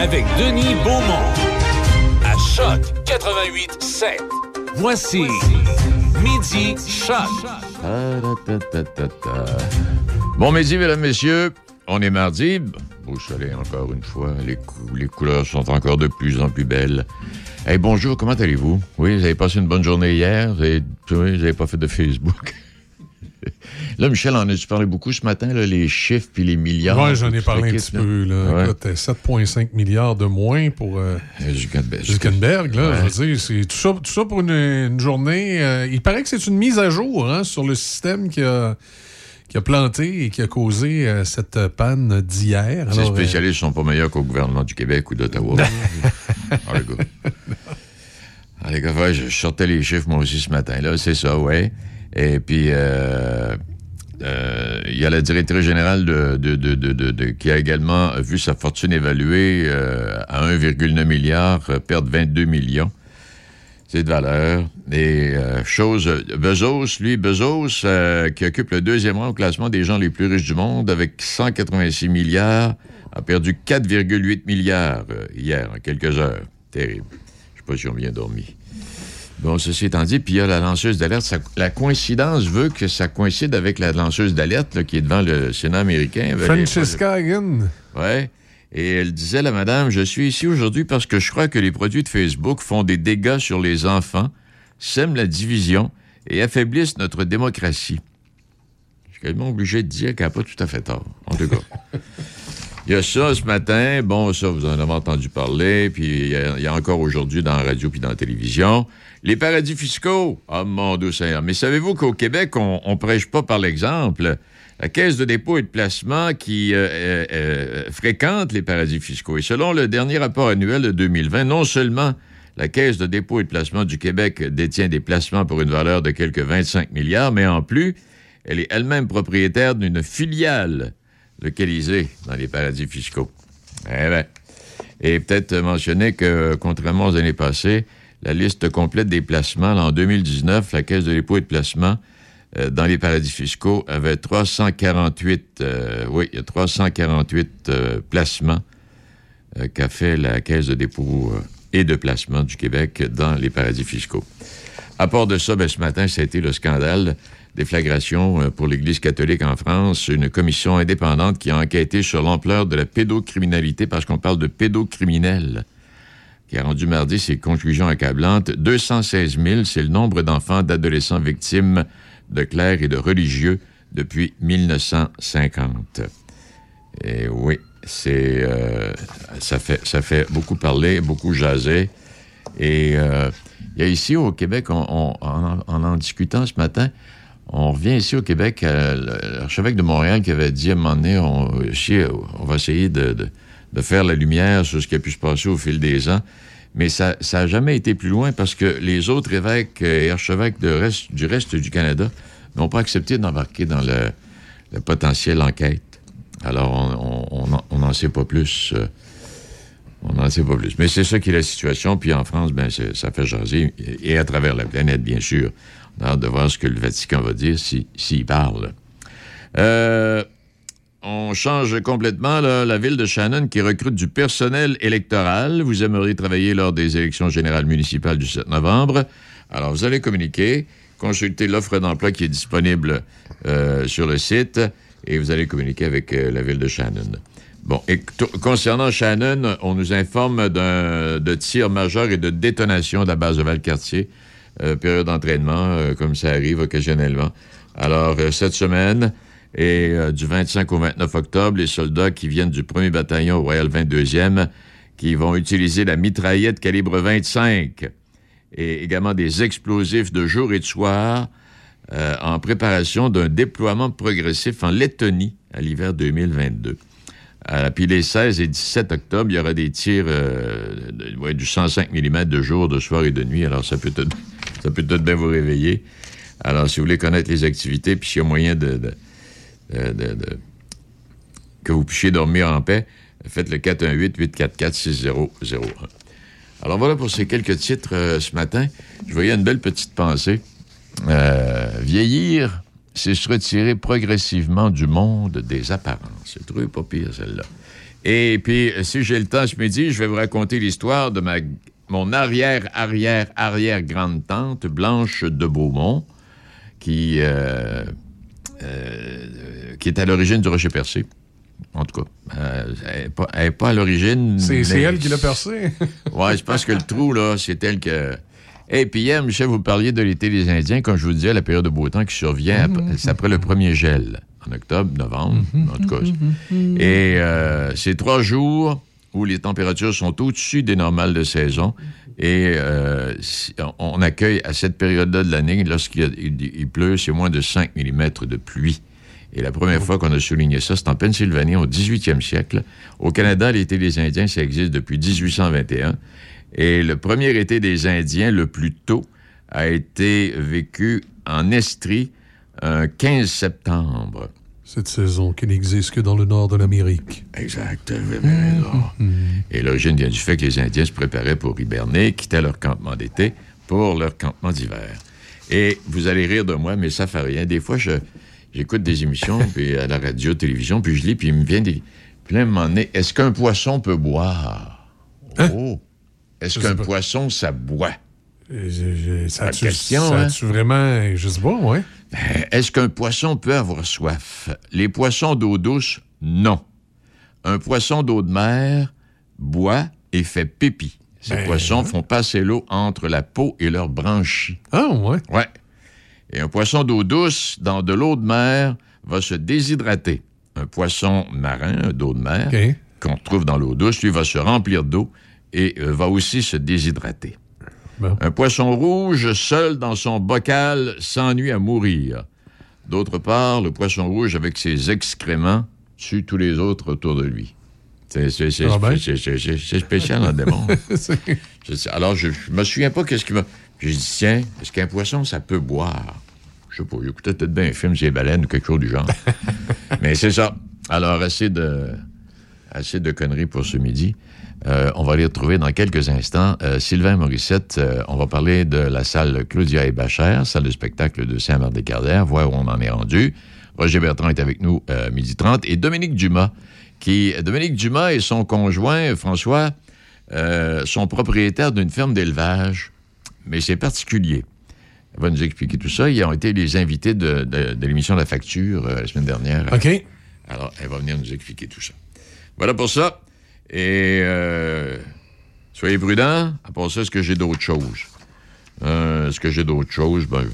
avec Denis Beaumont. À Choc 88 7. Voici Midi Choc. Bon midi, mesdames, messieurs. On est mardi. Beau soleil encore une fois. Les, cou- les couleurs sont encore de plus en plus belles. Hey, bonjour, comment allez-vous? Oui, vous avez passé une bonne journée hier. Vous avez, oui, vous avez pas fait de Facebook? là, Michel, en as-tu parlé beaucoup ce matin, là, les chiffres puis les milliards? Oui, j'en ai parlé un petit là? peu. Là. Ouais. Écoute, euh, 7,5 milliards de moins pour euh, Euh, Zuckerberg. Zuckerberg. Là, Ouais. Je veux dire, c'est tout ça, tout ça pour une, une journée. euh, il paraît que c'est une mise à jour hein, sur le système qui a, qui a planté et qui a causé euh, cette panne d'hier. Ces spécialistes sont pas meilleurs qu'au gouvernement du Québec ou d'Ottawa. ah, les gars. Ah, les gars, ouais, je sortais les chiffres, moi aussi, ce matin. là C'est ça, ouais. Et puis, euh, euh, il y a la directrice générale de, qui a également vu sa fortune évaluée euh, à 1,9 milliard, perdre 22 millions. C'est de valeur. Et chose, Bezos, lui, Bezos, qui occupe le deuxième rang au classement des gens les plus riches du monde avec 186 milliards, a perdu 4,8 milliards hier, en quelques heures. Terrible. Je sais pas si on bien dormi. Bon, ceci étant dit, puis il y a la lanceuse d'alerte. Ça- La coïncidence veut que ça coïncide avec la lanceuse d'alerte qui est devant le Sénat américain. Francesca Hagen. Ouais. Et elle disait, la madame, je suis ici aujourd'hui parce que je crois que les produits de Facebook font des dégâts sur les enfants, sèment la division et affaiblissent notre démocratie. Je suis quasiment obligé de dire qu'elle n'a pas tout à fait tort, en tout cas. Il y a ça ce matin. Bon, ça, vous en avez entendu parler. Puis il y a, encore aujourd'hui dans la radio puis dans la télévision. Les paradis fiscaux. Ah, mon Dieu Seigneur. Mais savez-vous qu'au Québec, on, on prêche pas par l'exemple? La Caisse de dépôt et de placement qui euh, euh, euh, fréquente les paradis fiscaux. Et selon le dernier rapport annuel de 2020, non seulement la Caisse de dépôt et de placement du Québec détient des placements pour une valeur de quelques 25 milliards, mais en plus, elle est elle-même propriétaire d'une filiale localisée dans les paradis fiscaux. Eh ben. Et peut-être mentionner que, contrairement aux années passées, la liste complète des placements, en 2019, la Caisse de dépôt et de placement euh, dans les paradis fiscaux avait 348, euh, oui, il y a 348 euh, placements euh, qu'a fait la Caisse de dépôt et de placement du Québec dans les paradis fiscaux. À part de ça, ben, ce matin, ça a été le scandale des flagrations euh, pour l'Église catholique en France, une commission indépendante qui a enquêté sur l'ampleur de la pédocriminalité, parce qu'on parle de pédocriminels, qui a rendu mardi ses conclusions accablantes. 216 000, c'est le nombre d'enfants, d'adolescents victimes de clercs et de religieux depuis 1950. Et oui, c'est euh, ça fait ça fait beaucoup parler, beaucoup jaser. Et euh, il y a ici au Québec, en en discutant ce matin, on revient ici au Québec, à l'archevêque de Montréal qui avait dit à un moment donné, on, va essayer de, faire la lumière sur ce qui a pu se passer au fil des ans. Mais ça n'a jamais été plus loin parce que les autres évêques et archevêques du reste du Canada n'ont pas accepté d'embarquer dans le, le potentiel enquête. Alors, on- n'en sait pas plus. On n'en sait pas plus. Mais c'est ça qui est la situation. Puis en France, ben, ça fait jaser. Et à travers la planète, bien sûr. On a hâte de voir ce que le Vatican va dire si- s'il parle. Euh, on change complètement la ville de Shannon qui recrute du personnel électoral. Vous aimeriez travailler lors des élections générales municipales du 7 novembre. Alors, vous allez communiquer, consulter l'offre d'emploi qui est disponible euh, sur le site et vous allez communiquer avec euh, la ville de Shannon. Bon, et concernant Shannon, on nous informe de tir majeur et de détonation de la base de Valcartier. Euh, période d'entraînement, euh, comme ça arrive occasionnellement. Alors, euh, cette semaine et euh, du 25 au 29 octobre, les soldats qui viennent du 1er bataillon Royal 22e, qui vont utiliser la mitraillette calibre 25 et également des explosifs de jour et de soir en préparation d'un déploiement progressif en Lettonie à l'hiver 2022. Euh, puis les 16 et 17 octobre, il y aura des tirs euh, du 105 mm de jour, de soir et de nuit. Alors, ça peut tout, ça peut tout bien vous réveiller. Alors, si vous voulez connaître les activités, puis s'il y a moyen de- que vous puissiez dormir en paix, faites le 418-844-6001. Alors, voilà pour ces quelques titres euh, ce matin. Je voyais une belle petite pensée. Euh, vieillir, c'est se retirer progressivement du monde des apparences. C'est trouvé pas pire, celle-là. Et puis, si j'ai le temps ce midi, je vais vous raconter l'histoire de ma, mon arrière, arrière, arrière grande-tante, Blanche de Beaumont, qui, euh, euh, qui est à l'origine du Rocher Percé. En tout cas, euh, elle n'est pas, à l'origine. C'est elle qui l'a percé? oui, je pense que le trou, là, c'est elle que. Et puis hier, Michel, vous parliez de l'été des Indiens, comme je vous disais, la période de beau temps qui survient c'est après le premier gel, en octobre, novembre, en tout cas. Et euh, c'est trois jours où les températures sont au-dessus des normales de saison. Et euh, on accueille à cette période-là de l'année, lorsqu'il pleut, c'est moins de 5 mm de pluie. Et la première fois qu'on a souligné ça, c'est en Pennsylvanie au 18e siècle. Au Canada, l'été des Indiens, ça existe depuis 1821. Et le premier été des Indiens, le plus tôt, a été vécu en Estrie un 15 septembre. Cette saison qui n'existe que dans le nord de l'Amérique. Exact, mmh. Et l'origine vient du fait que les Indiens se préparaient pour hiberner, quittaient leur campement d'été pour leur campement d'hiver. Et vous allez rire de moi, mais ça fait rien. Des fois, je, j'écoute des émissions, puis à la radio, télévision, puis je lis, puis il me vient des... Puis là, est-ce qu'un poisson peut boire? Hein? Oh! Est-ce qu'un poisson, ça boit? a question, ça hein? vraiment... Je sais pas, ouais. Ben, est-ce qu'un poisson peut avoir soif? Les poissons d'eau douce, non. Un poisson d'eau de mer boit et fait pipi. Ces ben, poissons font passer l'eau entre la peau et leurs branchies. Ah, ouais? Ouais. Et un poisson d'eau douce, dans de l'eau de mer, va se déshydrater. Un poisson marin d'eau de mer, qu'on trouve dans l'eau douce, lui va se remplir d'eau et euh, va aussi se déshydrater. Un poisson rouge, seul dans son bocal, s'ennuie à mourir. D'autre part, le poisson rouge, avec ses excréments, tue tous les autres autour de lui. C'est ben. spécial en démon. Alors, je, je me souviens pas qu'est-ce qui m'a... J'ai dit, tiens, est-ce qu'un poisson, ça peut boire? Je sais pas, j'écoutais peut-être bien un film sur les baleines ou quelque chose du genre. Mais c'est ça. Alors, assez de, assez de conneries pour ce midi. Euh, on va les retrouver dans quelques instants. Euh, Sylvain Morissette, euh, on va parler de la salle Claudia et Bachère, salle de spectacle de Saint-Marc-des-Carrières, voir où on en est rendu. Roger Bertrand est avec nous midi 30. Et Dominique Dumas, qui... Dominique Dumas et son conjoint, François, sont propriétaires d'une ferme d'élevage mais c'est particulier. Elle va nous expliquer tout ça. Ils ont été les invités de, l'émission de la facture la semaine dernière. OK. Alors, elle va venir nous expliquer tout ça. Voilà pour ça. Et euh, soyez prudents. À part ça, est-ce que j'ai d'autres choses? Euh, est-ce que j'ai d'autres choses? Ben,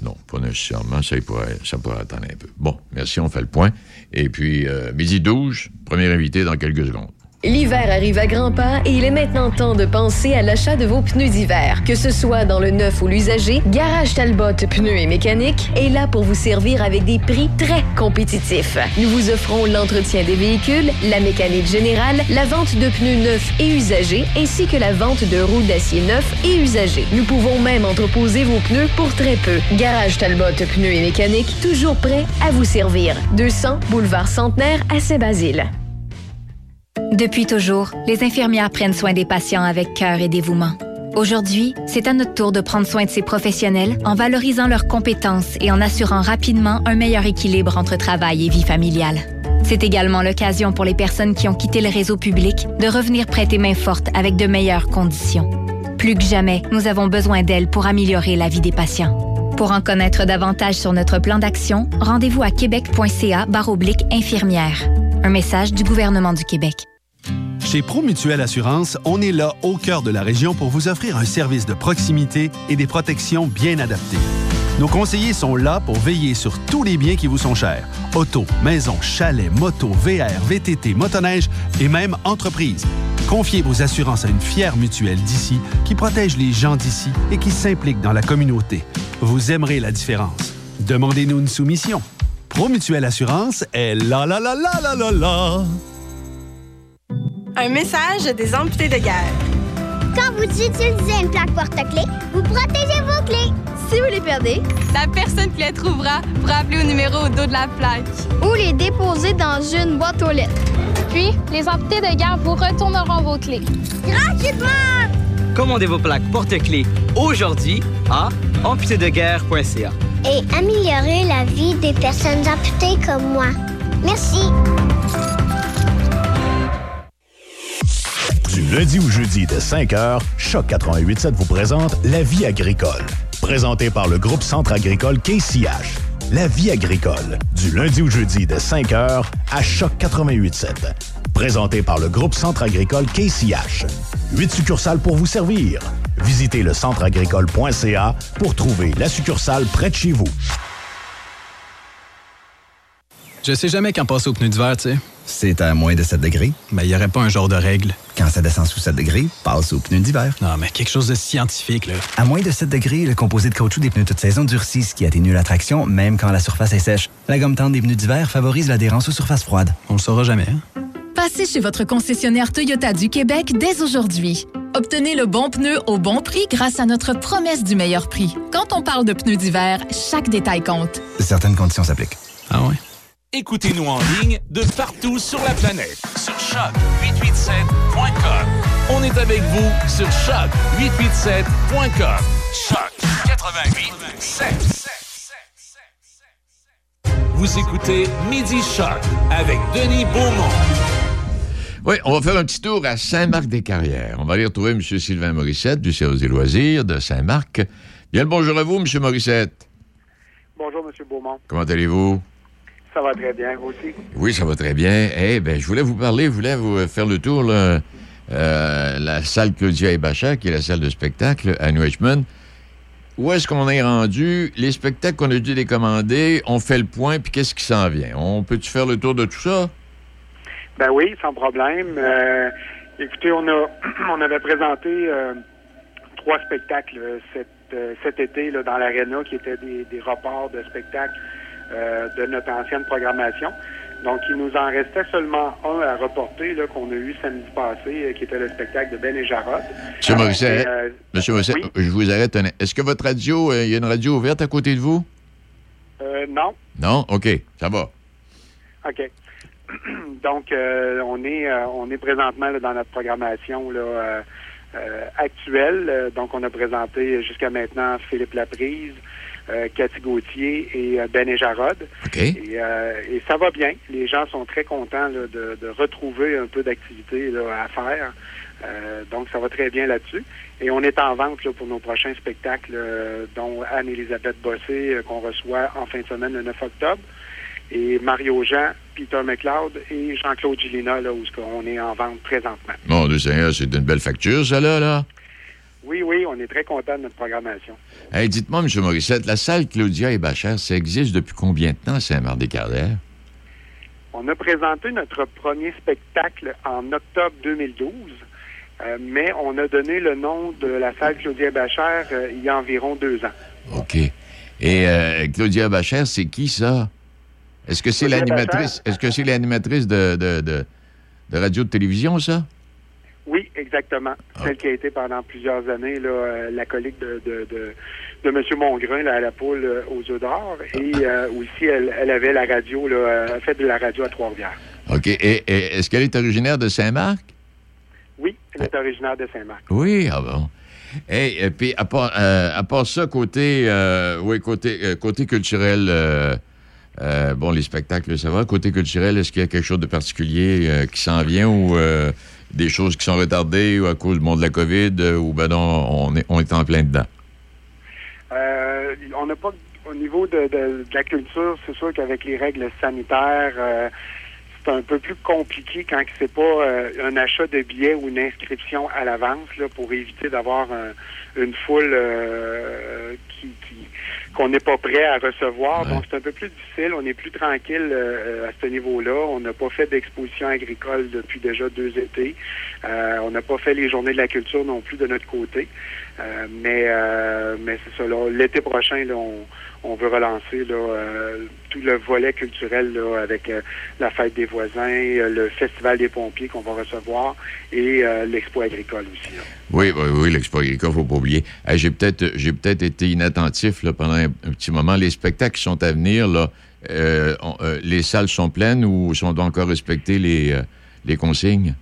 non, pas nécessairement. Ça pourrait, ça pourrait attendre un peu. Bon, merci, on fait le point. Et puis, midi 12, premier invité dans quelques secondes. L'hiver arrive à grands pas et il est maintenant temps de penser à l'achat de vos pneus d'hiver. Que ce soit dans le neuf ou l'usager, Garage Talbot Pneus et Mécanique est là pour vous servir avec des prix très compétitifs. Nous vous offrons l'entretien des véhicules, la mécanique générale, la vente de pneus neufs et usagés, ainsi que la vente de roues d'acier neufs et usagés. Nous pouvons même entreposer vos pneus pour très peu. Garage Talbot Pneus et Mécanique, toujours prêt à vous servir. 200 Boulevard Centenaire à Saint-Basile. Depuis toujours, les infirmières prennent soin des patients avec cœur et dévouement. Aujourd'hui, c'est à notre tour de prendre soin de ces professionnels en valorisant leurs compétences et en assurant rapidement un meilleur équilibre entre travail et vie familiale. C'est également l'occasion pour les personnes qui ont quitté le réseau public de revenir prêter main forte avec de meilleures conditions. Plus que jamais, nous avons besoin d'elles pour améliorer la vie des patients. Pour en connaître davantage sur notre plan d'action, rendez-vous à québec.ca infirmière. Un message du gouvernement du Québec. Chez Promutuelle Assurance, on est là au cœur de la région pour vous offrir un service de proximité et des protections bien adaptées. Nos conseillers sont là pour veiller sur tous les biens qui vous sont chers. Auto, maison, chalet, moto, VR, VTT, motoneige et même entreprise. Confiez vos assurances à une fière mutuelle d'ici qui protège les gens d'ici et qui s'implique dans la communauté. Vous aimerez la différence. Demandez-nous une soumission. Promutuelle Assurance est la la la la la la la. Un message des amputés de guerre. Quand vous utilisez une plaque porte-clés, vous protégez vos clés. Si vous les perdez, la personne qui les trouvera pourra appeler au numéro au dos de la plaque. Ou les déposer dans une boîte aux lettres. Puis, les amputés de guerre vous retourneront vos clés. Gratuitement! Commandez vos plaques porte-clés aujourd'hui à amputédeguerre.ca. Et améliorez la vie des personnes amputées comme moi. Merci. Du lundi au jeudi de 5h, Choc 88.7 vous présente La vie agricole. Présenté par le groupe Centre agricole KCH. La vie agricole. Du lundi au jeudi de 5h à Choc 88.7. Présenté par le groupe Centre agricole KCH. Huit succursales pour vous servir. Visitez le centreagricole.ca pour trouver la succursale près de chez vous. Je sais jamais quand passer au pneu d'hiver, tu sais. C'est à moins de 7 degrés. Mais il n'y aurait pas un genre de règle. Quand ça descend sous 7 degrés, passe au pneu d'hiver. Non, mais quelque chose de scientifique, là. À moins de 7 degrés, le composé de caoutchouc des pneus toute saison durcit, ce qui atténue la traction, même quand la surface est sèche. La gomme tendre des pneus d'hiver favorise l'adhérence aux surfaces froides. On le saura jamais, hein? Passez chez votre concessionnaire Toyota du Québec dès aujourd'hui. Obtenez le bon pneu au bon prix grâce à notre promesse du meilleur prix. Quand on parle de pneus d'hiver, chaque détail compte. Certaines conditions s'appliquent. Ah ouais? Écoutez-nous en ligne de partout sur la planète sur choc887.com. On est avec vous sur choc887.com. Choc 88.7. Vous écoutez Midi Choc avec Denis Beaumont. Oui, on va faire un petit tour à Saint-Marc-des-Carrières. On va aller retrouver M. Sylvain Morissette du service des loisirs de Saint-Marc. Bien le bonjour à vous, M. Morissette. Bonjour, M. Beaumont. Comment allez-vous? Ça va très bien, vous aussi? Oui, ça va très bien. Eh ben, je voulais vous parler, je voulais vous faire le tour, là, euh, la salle Claudia et Bacha, qui est la salle de spectacle à New Richmond. Où est-ce qu'on est rendu? Les spectacles qu'on a dû décommander, on fait le point, puis qu'est-ce qui s'en vient? On peut-tu faire le tour de tout ça? Ben oui, sans problème. Euh, écoutez, on a on avait présenté euh, trois spectacles euh, cet, euh, cet été là, dans l'aréna qui étaient des, des reports de spectacles euh, de notre ancienne programmation. Donc, il nous en restait seulement un à reporter là, qu'on a eu samedi passé, euh, qui était le spectacle de Ben et Jarod. Monsieur Morissette, Et, euh, Monsieur Morissette, je vous arrête. Est-ce que votre radio, euh, il y a une radio ouverte à côté de vous? euh, non. Non? OK, ça va. OK. Donc, euh, on est euh, on est présentement là, dans notre programmation là, euh, euh, actuelle. Euh, Donc, on a présenté jusqu'à maintenant Philippe Laprise, euh, Cathy Gauthier et euh, Ben et Jarod. Et, euh, et ça va bien. Les gens sont très contents là, de, de retrouver un peu d'activité à faire. Euh, donc, ça va très bien là-dessus. Et on est en vente là, pour nos prochains spectacles, dont Anne-Élisabeth Bossé, qu'on reçoit en fin de semaine le 9 octobre, et Mario Jean, Peter McLeod et Jean-Claude Gilina, là, où on est en vente présentement. Mon Dieu Seigneur, c'est une belle facture, ça, là, là. Oui, oui, on est très content de notre programmation. Hey, dites-moi, M. Morissette, la salle Claudia et Bachar, ça existe depuis combien de temps Saint-Marc-des-Carrières? On a présenté notre premier spectacle en octobre 2012, euh, mais on a donné le nom de la salle Claudia Bachère euh, il y a environ deux ans. OK. Et euh, Claudia Bachar, c'est qui, ça? Est-ce que c'est l'animatrice est-ce que c'est l'animatrice de, de, de, de radio de télévision, ça? Oui, exactement. Celle qui a été pendant plusieurs années là, euh, l'acolyte de, de, de, de M. Mongrain là, à la poule euh, aux œufs d'or. Et euh, aussi, elle, elle avait la radio, là, elle fait de la radio à Trois-Rivières. OK. Et, et est-ce qu'elle est originaire de Saint-Marc? Oui, elle est originaire de Saint-Marc. Oui, ah bon. Hey, et puis, à part, à part ça, côté, oui, côté, côté culturel, bon, les spectacles, ça va. Côté culturel, est-ce qu'il y a quelque chose de particulier qui s'en vient ou euh, des choses qui sont retardées ou à cause monde de la COVID euh, ou ben non, on est, on est en plein dedans? Euh, on n'a pas, au niveau de, de- la culture, c'est sûr qu'avec les règles sanitaires, euh, c'est un peu plus compliqué quand c'est pas un achat de billets ou une inscription à l'avance pour éviter d'avoir un- une foule qui- qu'on n'est pas prêt à recevoir. Donc c'est un peu plus difficile. On est plus tranquille euh, à ce niveau-là. On n'a pas fait d'exposition agricole depuis déjà deux étés. Euh, on n'a pas fait les journées de la culture non plus de notre côté. Euh, mais euh, mais c'est ça. L'été prochain, là, on, on veut relancer euh, tout le volet culturel avec euh, la fête des voisins, euh, le festival des pompiers qu'on va recevoir et l'expo agricole aussi. Oui, oui, oui, l'expo agricole, faut pas oublier. J'ai peut-être j'ai peut-être été inattentif pendant un, petit moment. Les spectacles qui sont à venir, les salles sont pleines ou sont encore euh, les consignes?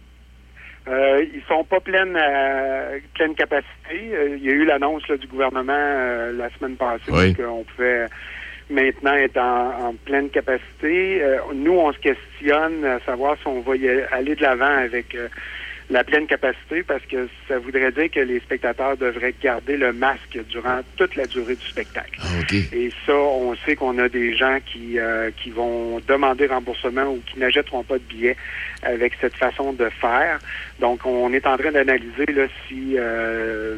Euh, ils sont pas pleines à pleine capacité. Euh, il y a eu l'annonce là, du gouvernement euh, la semaine passée Oui. qu'on pouvait maintenant être en, en pleine capacité. Euh, nous, on se questionne à savoir si on va y aller de l'avant avec euh, la pleine capacité parce que ça voudrait dire que les spectateurs devraient garder le masque durant toute la durée du spectacle. Ah, Et ça, on sait qu'on a des gens qui, euh, qui vont demander remboursement ou qui n'achèteront pas de billets avec cette façon de faire. Donc, on est en train d'analyser là, si euh,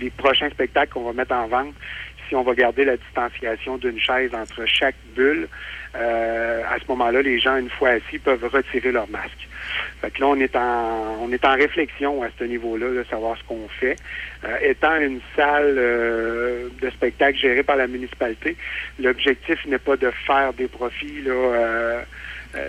les prochains spectacles qu'on va mettre en vente, si on va garder la distanciation d'une chaise entre chaque bulle. Euh, à ce moment-là, les gens, une fois assis, peuvent retirer leur masque. Fait que là, on est en, on est en réflexion à ce niveau-là, de savoir ce qu'on fait. Euh, étant une salle euh, de spectacle gérée par la municipalité, l'objectif n'est pas de faire des profits là, euh,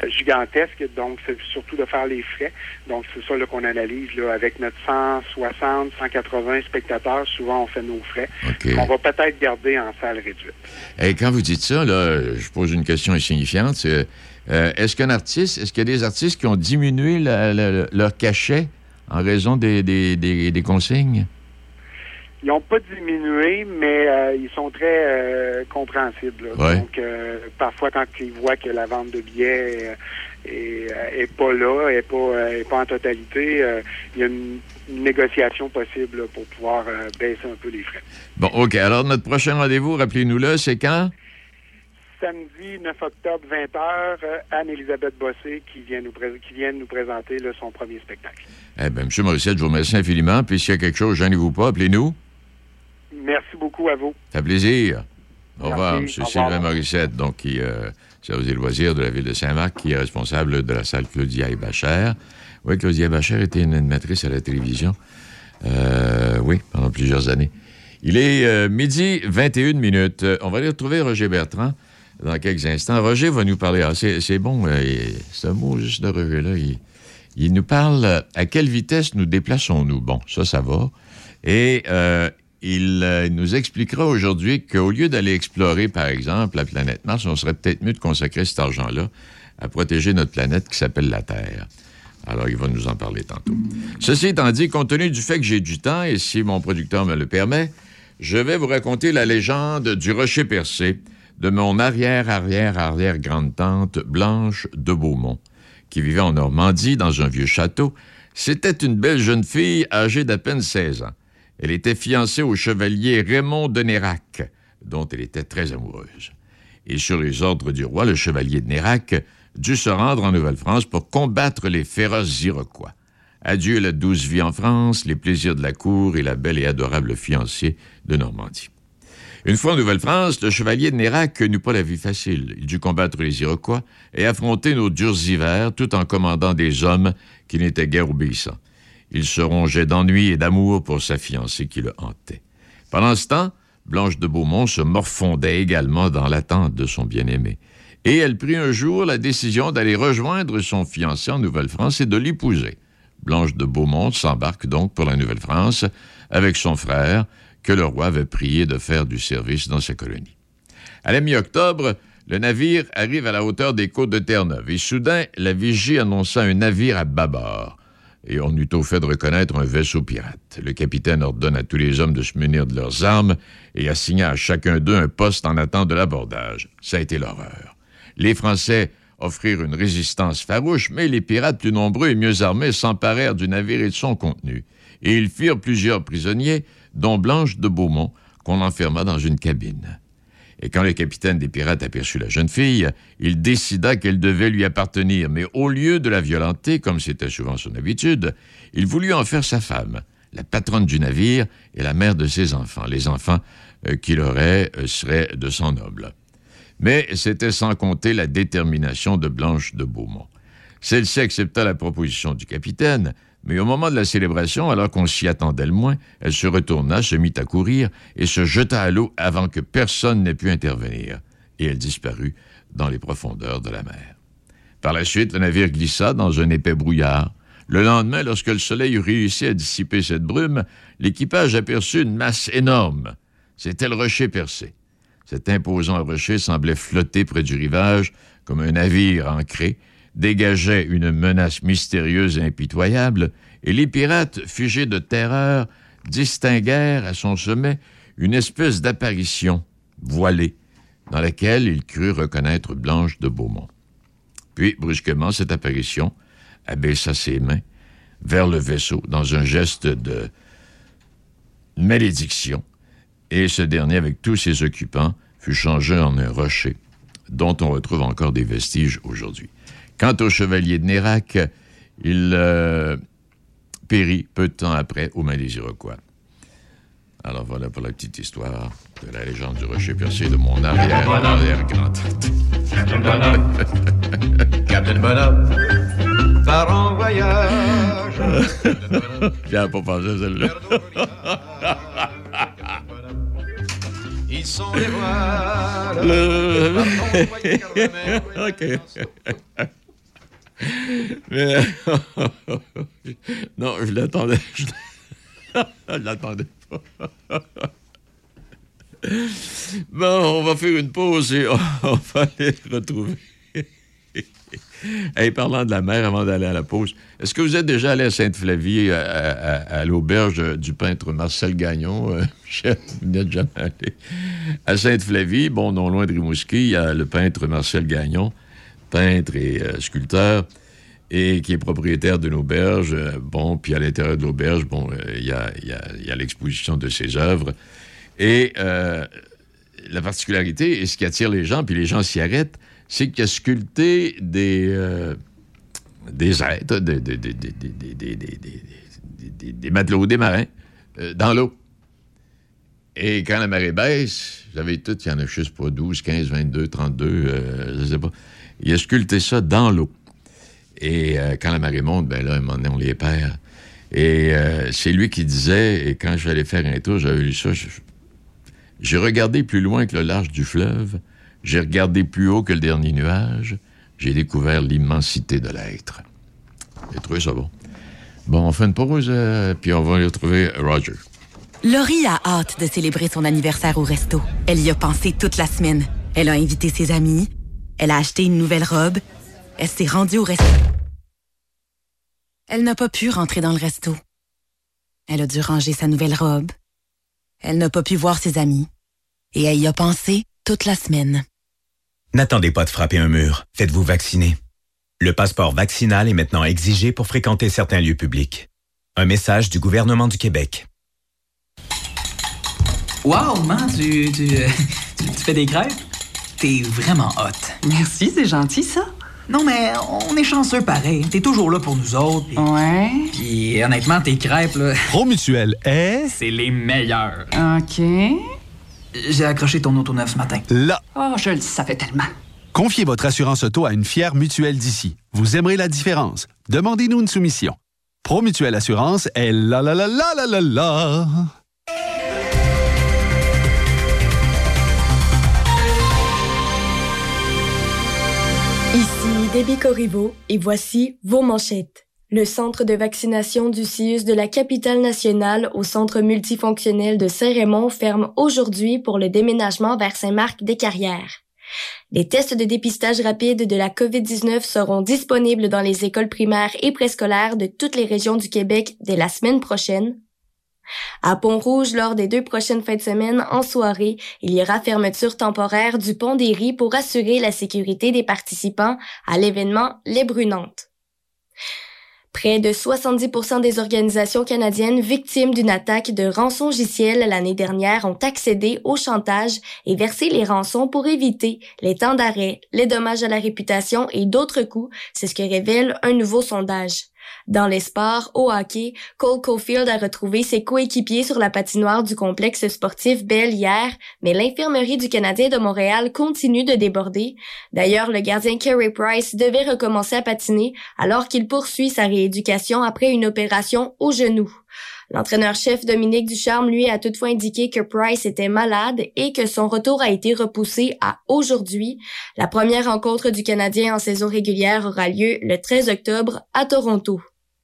gigantesques, donc c'est surtout de faire les frais. Donc c'est ça qu'on analyse là, avec notre 160, 180 spectateurs. Souvent, on fait nos frais. On va peut-être garder en salle réduite. Et quand vous dites ça, là, je pose une question insignifiante. c'est, euh, est-ce qu'un artiste, est-ce qu'il y a des artistes qui ont diminué la- la- leur cachet en raison des, des- des- des consignes? Ils n'ont pas diminué, mais euh, ils sont très euh, compréhensibles. Ouais. Donc, parfois, quand ils voient que la vente de billets euh, est, euh, est pas là, est pas, est pas en totalité, il y a une, négociation possible là, pour pouvoir baisser un peu les frais. Bon, OK. Alors, notre prochain rendez-vous, rappelez-nous-le, c'est quand? Samedi 9 octobre, 20h, Anne-Élisabeth Bossé qui vient nous, qui vient nous présenter là, son premier spectacle. Eh bien, M. Morissette, je vous remercie infiniment. Puis s'il y a quelque chose, gênez-vous pas, appelez-nous. Merci beaucoup à vous. Ça fait plaisir. Au revoir, M. Sylvain. Morissette, donc, qui euh, service des loisirs de la ville de Saint-Marc, qui est responsable de la salle Claudia et Bachère. Oui, Claudia Bachère était une animatrice à la télévision. Euh, oui, pendant plusieurs années. Il est euh, midi 21 minutes. Euh, On va aller retrouver Roger Bertrand dans quelques instants. Roger va nous parler. Ah, c'est bon, euh, il- ce mot juste de revue là. Il, il nous parle euh, à quelle vitesse nous déplaçons-nous? Bon, ça, ça va. Et euh, il euh, nous expliquera aujourd'hui qu'au lieu d'aller explorer, par exemple, la planète Mars, on serait peut-être mieux de consacrer cet argent-là à protéger notre planète qui s'appelle la Terre. Alors, il va nous en parler tantôt. Ceci étant dit, compte tenu du fait que j'ai du temps, et si mon producteur me le permet, je vais vous raconter la légende du rocher percé de mon arrière-arrière-arrière-grande-tante Blanche de Beaumont, qui vivait en Normandie dans un vieux château. C'était une belle jeune fille âgée d'à peine 16 ans. Elle était fiancée au chevalier Raymond de Nérac, dont elle était très amoureuse. Et sur les ordres du roi, le chevalier de Nérac dut se rendre en Nouvelle-France pour combattre les féroces Iroquois. Adieu la douce vie en France, les plaisirs de la cour et la belle et adorable fiancée de Normandie. Une fois en Nouvelle-France, le chevalier de Nérac n'eut pas la vie facile. Il dut combattre les Iroquois et affronter nos durs hivers tout en commandant des hommes qui n'étaient guère obéissants. Il se rongeait d'ennui et d'amour pour sa fiancée qui le hantait. Pendant ce temps, Blanche de Beaumont se morfondait également dans l'attente de son bien-aimé. Et elle prit un jour la décision d'aller rejoindre son fiancé en Nouvelle-France et de l'épouser. Blanche de Beaumont s'embarque donc pour la Nouvelle-France avec son frère, que le roi avait prié de faire du service dans sa colonie. À la mi-octobre, le navire arrive à la hauteur des côtes de Terre-Neuve et soudain, la vigie annonça un navire à bâbord. Et on eut au fait de reconnaître un vaisseau pirate. Le capitaine ordonne à tous les hommes de se munir de leurs armes et assigna à chacun d'eux un poste en attente de l'abordage. Ça a été l'horreur. Les Français offrirent une résistance farouche, mais les pirates plus nombreux et mieux armés s'emparèrent du navire et de son contenu. Et ils firent plusieurs prisonniers, dont Blanche de Beaumont, qu'on enferma dans une cabine. Et quand le capitaine des pirates aperçut la jeune fille, il décida qu'elle devait lui appartenir, mais au lieu de la violenter, comme c'était souvent son habitude, il voulut en faire sa femme, la patronne du navire et la mère de ses enfants, les enfants euh, qu'il aurait euh, seraient de sang noble. Mais c'était sans compter la détermination de Blanche de Beaumont. Celle-ci accepta la proposition du capitaine, mais au moment de la célébration, alors qu'on s'y attendait le moins, elle se retourna, se mit à courir et se jeta à l'eau avant que personne n'ait pu intervenir, et elle disparut dans les profondeurs de la mer. Par la suite, le navire glissa dans un épais brouillard. Le lendemain, lorsque le soleil eut réussi à dissiper cette brume, l'équipage aperçut une masse énorme. C'était le rocher percé. Cet imposant rocher semblait flotter près du rivage comme un navire ancré, dégageait une menace mystérieuse et impitoyable, et les pirates, figés de terreur, distinguèrent à son sommet une espèce d'apparition voilée, dans laquelle ils crurent reconnaître Blanche de Beaumont. Puis, brusquement, cette apparition abaissa ses mains, vers le vaisseau dans un geste de malédiction. Et ce dernier, avec tous ses occupants, fut changé en un rocher, dont on retrouve encore des vestiges aujourd'hui. Quant au chevalier de Nérac, il euh, périt peu de temps après aux mains des Iroquois. Alors voilà pour la petite histoire de la légende du rocher percé de mon arrière, arrière grand Captain Bonhomme. Captain Bonhomme. Part en voyage. J'ai pas pensé à celle-là. Ils sont les voiles. Le- OK. Non, je l'attendais. Je l'attendais pas. Bon, on va faire une pause et on va aller retrouver. Hey, parlant de la mer, avant d'aller à la pause, est-ce que vous êtes déjà allé à Sainte-Flavie, à, l'auberge du peintre Marcel Gagnon? Euh, vous n'êtes jamais allé. À Sainte-Flavie, bon, non loin de Rimouski, il y a le peintre Marcel Gagnon, peintre et euh, sculpteur, et qui est propriétaire d'une auberge. Bon, puis à l'intérieur de l'auberge, bon, il y a, y a, y a l'exposition de ses œuvres. Et la particularité, et ce qui attire les gens, puis les gens s'y arrêtent, c'est qu'il a sculpté des, euh, des êtres, des, des, des, des matelots, des marins, dans l'eau. Et quand la marée baisse, vous avez tout, il y en a juste pas 12, 15, 22, 32, je sais pas. Il a sculpté ça dans l'eau. Et euh, quand la marée monte, ben là, un moment donné, on les perd. Et euh, c'est lui qui disait, et quand aller faire un tour, j'avais lu ça, j'ai regardé plus loin que le large du fleuve, j'ai regardé plus haut que le dernier nuage, j'ai découvert l'immensité de l'être. J'ai trouvé ça bon. Bon, on fait une pause, euh, puis on va aller retrouver Roger. Laurie a hâte de célébrer son anniversaire au resto. Elle y a pensé toute la semaine. Elle a invité ses amis. Elle a acheté une nouvelle robe. Elle s'est rendue au resto. Elle n'a pas pu rentrer dans le resto. Elle a dû ranger sa nouvelle robe. Elle n'a pas pu voir ses amis. Et elle y a pensé toute la semaine. N'attendez pas de frapper un mur. Faites-vous vacciner. Le passeport vaccinal est maintenant exigé pour fréquenter certains lieux publics. Un message du gouvernement du Québec. Wow, man, tu, tu, tu, tu fais des crêpes? T'es vraiment hot. Merci, c'est gentil, ça. Non, mais on est chanceux pareil. T'es toujours là pour nous autres. pis- Ouais. Puis honnêtement, tes crêpes, là, Promutuel est... c'est les meilleurs. OK. J'ai accroché ton auto neuf ce matin. Là. Oh, je le savais tellement. Confiez votre assurance auto à une fière mutuelle d'ici. Vous aimerez la différence. Demandez-nous une soumission. Promutuelle Assurance est la la la la la la la. Ici Déby Corriveau et voici vos manchettes. Le centre de vaccination du CIUS de la capitale nationale au centre multifonctionnel de Saint-Raymond ferme aujourd'hui pour le déménagement vers Saint-Marc-des-Carrières. Les tests de dépistage rapide de la COVID-19 seront disponibles dans les écoles primaires et préscolaires de toutes les régions du Québec dès la semaine prochaine. À Pont-Rouge, lors des deux prochaines fins de semaine, en soirée, il y aura fermeture temporaire du pont des Ries pour assurer la sécurité des participants à l'événement Les Brunantes. Près de 70% des organisations canadiennes victimes d'une attaque de rançongiciel l'année dernière ont accédé au chantage et versé les rançons pour éviter les temps d'arrêt, les dommages à la réputation et d'autres coûts, c'est ce que révèle un nouveau sondage. Dans les sports, au hockey, Cole Caulfield a retrouvé ses coéquipiers sur la patinoire du complexe sportif Bell hier, mais l'infirmerie du Canadien de Montréal continue de déborder. D'ailleurs, le gardien Kerry Price devait recommencer à patiner alors qu'il poursuit sa rééducation après une opération au genou. L'entraîneur-chef Dominique Ducharme, lui, a toutefois indiqué que Price était malade et que son retour a été repoussé à aujourd'hui. La première rencontre du Canadien en saison régulière aura lieu le 13 octobre à Toronto.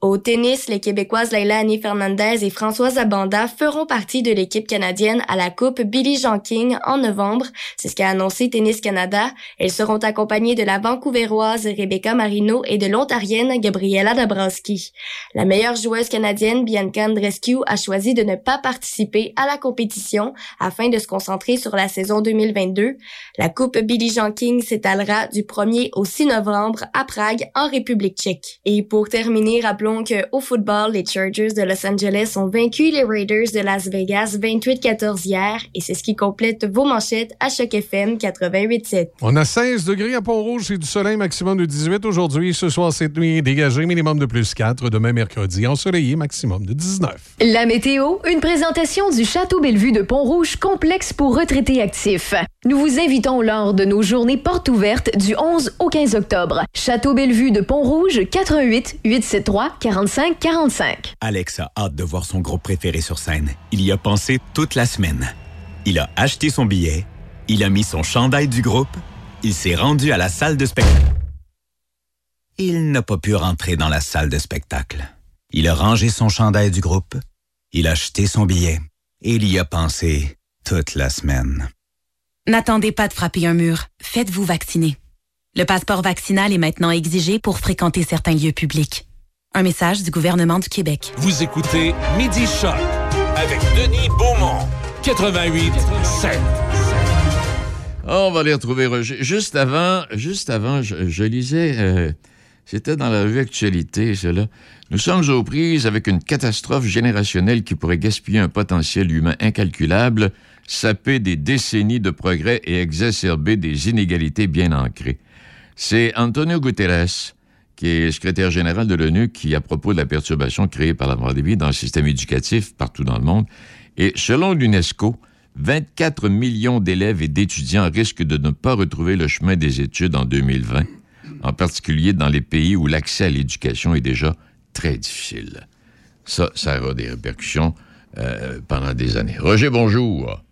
Au tennis, les Québécoises Laila Annie Fernandez et Françoise Abanda feront partie de l'équipe canadienne à la Coupe Billie Jean King en novembre. C'est ce qu'a annoncé Tennis Canada. Elles seront accompagnées de la Vancouveroise Rebecca Marino et de l'Ontarienne Gabriela Dabrowski. La meilleure joueuse canadienne, Bianca Andreescu, a choisi de ne pas participer à la compétition afin de se concentrer sur la saison 2022. La Coupe Billie Jean King s'étalera du 1er au 6 novembre à Prague, en République tchèque. Et pour terminer, rappelons que au football, les Chargers de Los Angeles ont vaincu les Raiders de Las Vegas 28-14 hier et c'est ce qui complète vos manchettes à Choc FM 88.7. On a 16 degrés à Pont-Rouge, c'est du soleil maximum de 18 aujourd'hui. Ce soir, cette nuit, dégagé minimum de plus 4. Demain, mercredi, ensoleillé maximum de 19. La météo, une présentation du Château Bellevue de Pont-Rouge, complexe pour retraités actifs. Nous vous invitons lors de nos journées portes ouvertes du 11 au 15 octobre. Château Bellevue de Pont-Rouge, 88 873 45 45. Alex a hâte de voir son groupe préféré sur scène. Il y a pensé toute la semaine. Il a acheté son billet, il a mis son chandail du groupe, il s'est rendu à la salle de spectacle. Il n'a pas pu rentrer dans la salle de spectacle. Il a rangé son chandail du groupe, il a acheté son billet et il y a pensé toute la semaine. N'attendez pas de frapper un mur. Faites-vous vacciner. Le passeport vaccinal est maintenant exigé pour fréquenter certains lieux publics. Un message du gouvernement du Québec. Vous écoutez Midi Choc avec Denis Beaumont. 88 7. On va les retrouver. Roger. Juste avant, juste avant, je, je lisais, euh, c'était dans la revue Actualité, cela. Nous sommes aux prises avec une catastrophe générationnelle qui pourrait gaspiller un potentiel humain incalculable, saper des décennies de progrès et exacerber des inégalités bien ancrées. C'est Antonio Guterres, qui est secrétaire général de l'ONU, qui, à propos de la perturbation créée par la pandémie dans le système éducatif partout dans le monde, et selon l'UNESCO, 24 millions d'élèves et d'étudiants risquent de ne pas retrouver le chemin des études en 2020, en particulier dans les pays où l'accès à l'éducation est déjà très difficile. Ça, ça aura des répercussions euh, pendant des années. Roger, bonjour.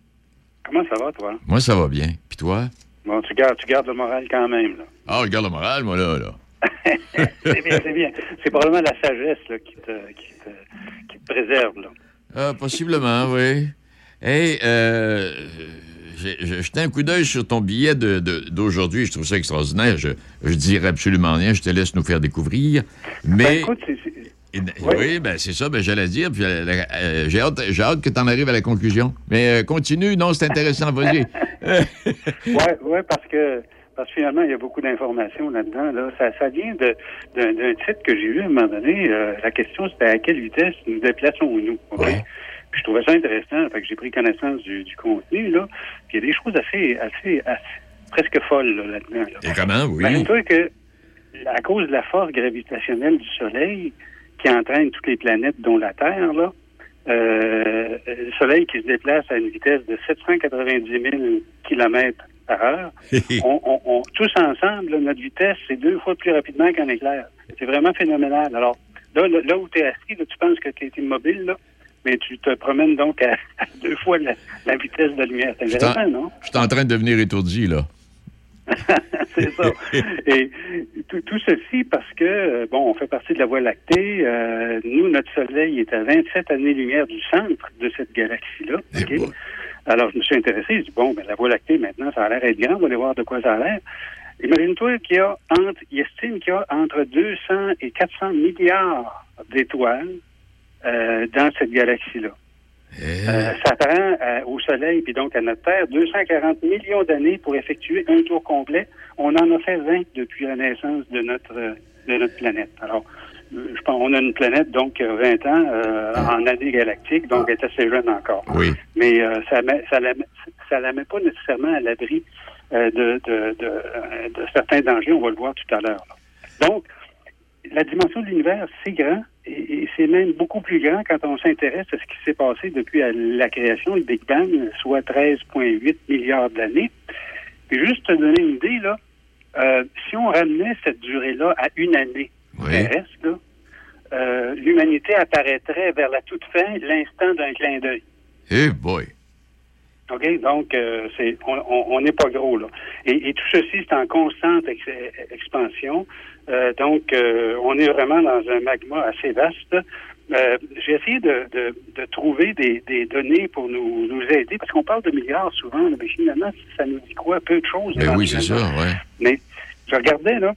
Comment ça va, toi? Moi, ça va bien. Puis toi? Bon, tu gardes, tu gardes le moral quand même, là. Ah, je garde le moral, moi, là, là. C'est bien, c'est bien. C'est probablement la sagesse là, qui, te, qui, te, qui te préserve, là. Ah, possiblement, oui. Hey, euh, j'ai jeté un coup d'œil sur ton billet de- de- d'aujourd'hui. Je trouve ça extraordinaire. Je, je dirais absolument rien. Je te laisse nous faire découvrir. Mais. Ben, écoute, Eh ben, Oui, ben c'est ça, ben j'allais dire. Puis euh, euh, j'ai hâte, j'ai hâte que tu en arrives à la conclusion. Mais euh, continue, non, c'est intéressant, vas-y. ouais, ouais, parce que parce que finalement, il y a beaucoup d'informations là-dedans. Là. Ça, ça vient de- d'un d'un titre que j'ai lu à un moment donné. Euh, la question, c'était à quelle vitesse nous déplaçons-nous? OK? Puis je trouvais ça intéressant. Fait que j'ai pris connaissance du, du contenu, là. Puis il y a des choses assez, assez, assez presque folles là, là-dedans. là. Et comment, oui? Imagine-toi que, à cause de la force gravitationnelle du Soleil, qui entraîne toutes les planètes, dont la Terre, là, euh, le Soleil qui se déplace à une vitesse de 790 000 km par heure, on, on- on- tous ensemble, là, notre vitesse, c'est deux fois plus rapidement qu'un éclair. C'est vraiment phénoménal. Alors, là, là, là où tu es assis, là, tu penses que tu es immobile, là, mais tu te promènes donc à, à deux fois la, la vitesse de la lumière. C'est intéressant, non? je suis en train de devenir étourdi, là. c'est ça. Et tout, tout ceci parce que, euh, bon, on fait partie de la Voie lactée. Euh, nous, notre Soleil est à 27 années-lumière du centre de cette galaxie-là. OK? Alors, je me suis intéressé. Je dis, bon, ben, la Voie lactée, maintenant, ça a l'air être grand. On va aller voir de quoi ça a l'air. Imagine-toi qu'il y a entre, il estime qu'il y a entre 200 et 400 milliards d'étoiles euh, dans cette galaxie-là. Euh, ça prend euh, au Soleil, puis donc à notre Terre, 240 millions d'années pour effectuer un tour complet. On en a fait 20 depuis la naissance de notre de notre planète. Alors, je pense on a une planète donc qui a 20 ans euh, en année galactique, donc elle est assez jeune encore. Oui. Mais euh, ça ça la met- ça la met pas nécessairement à l'abri euh, de, de, de, euh, de certains dangers. On va le voir tout à l'heure. Donc, la dimension de l'univers, c'est grand et, et c'est même beaucoup plus grand quand on s'intéresse à ce qui s'est passé depuis la- création, le Big Bang, soit 13,8 milliards d'années. Puis juste te donner une idée, là, euh, si on ramenait cette durée-là à une année terrestre, là, euh, l'humanité apparaîtrait vers la toute fin, l'instant d'un clin d'œil. Eh boy. OK? Donc, euh, c'est, on- n'est pas gros, là. Et, et tout ceci, c'est en constante ex- expansion. Euh, donc, on est vraiment dans un magma assez vaste. J'ai essayé de, de, de trouver des, des données pour nous, nous aider, parce qu'on parle de milliards souvent, mais finalement, ça nous dit quoi? Peu de choses. Ben oui, c'est ça, ouais. Mais je regardais, là,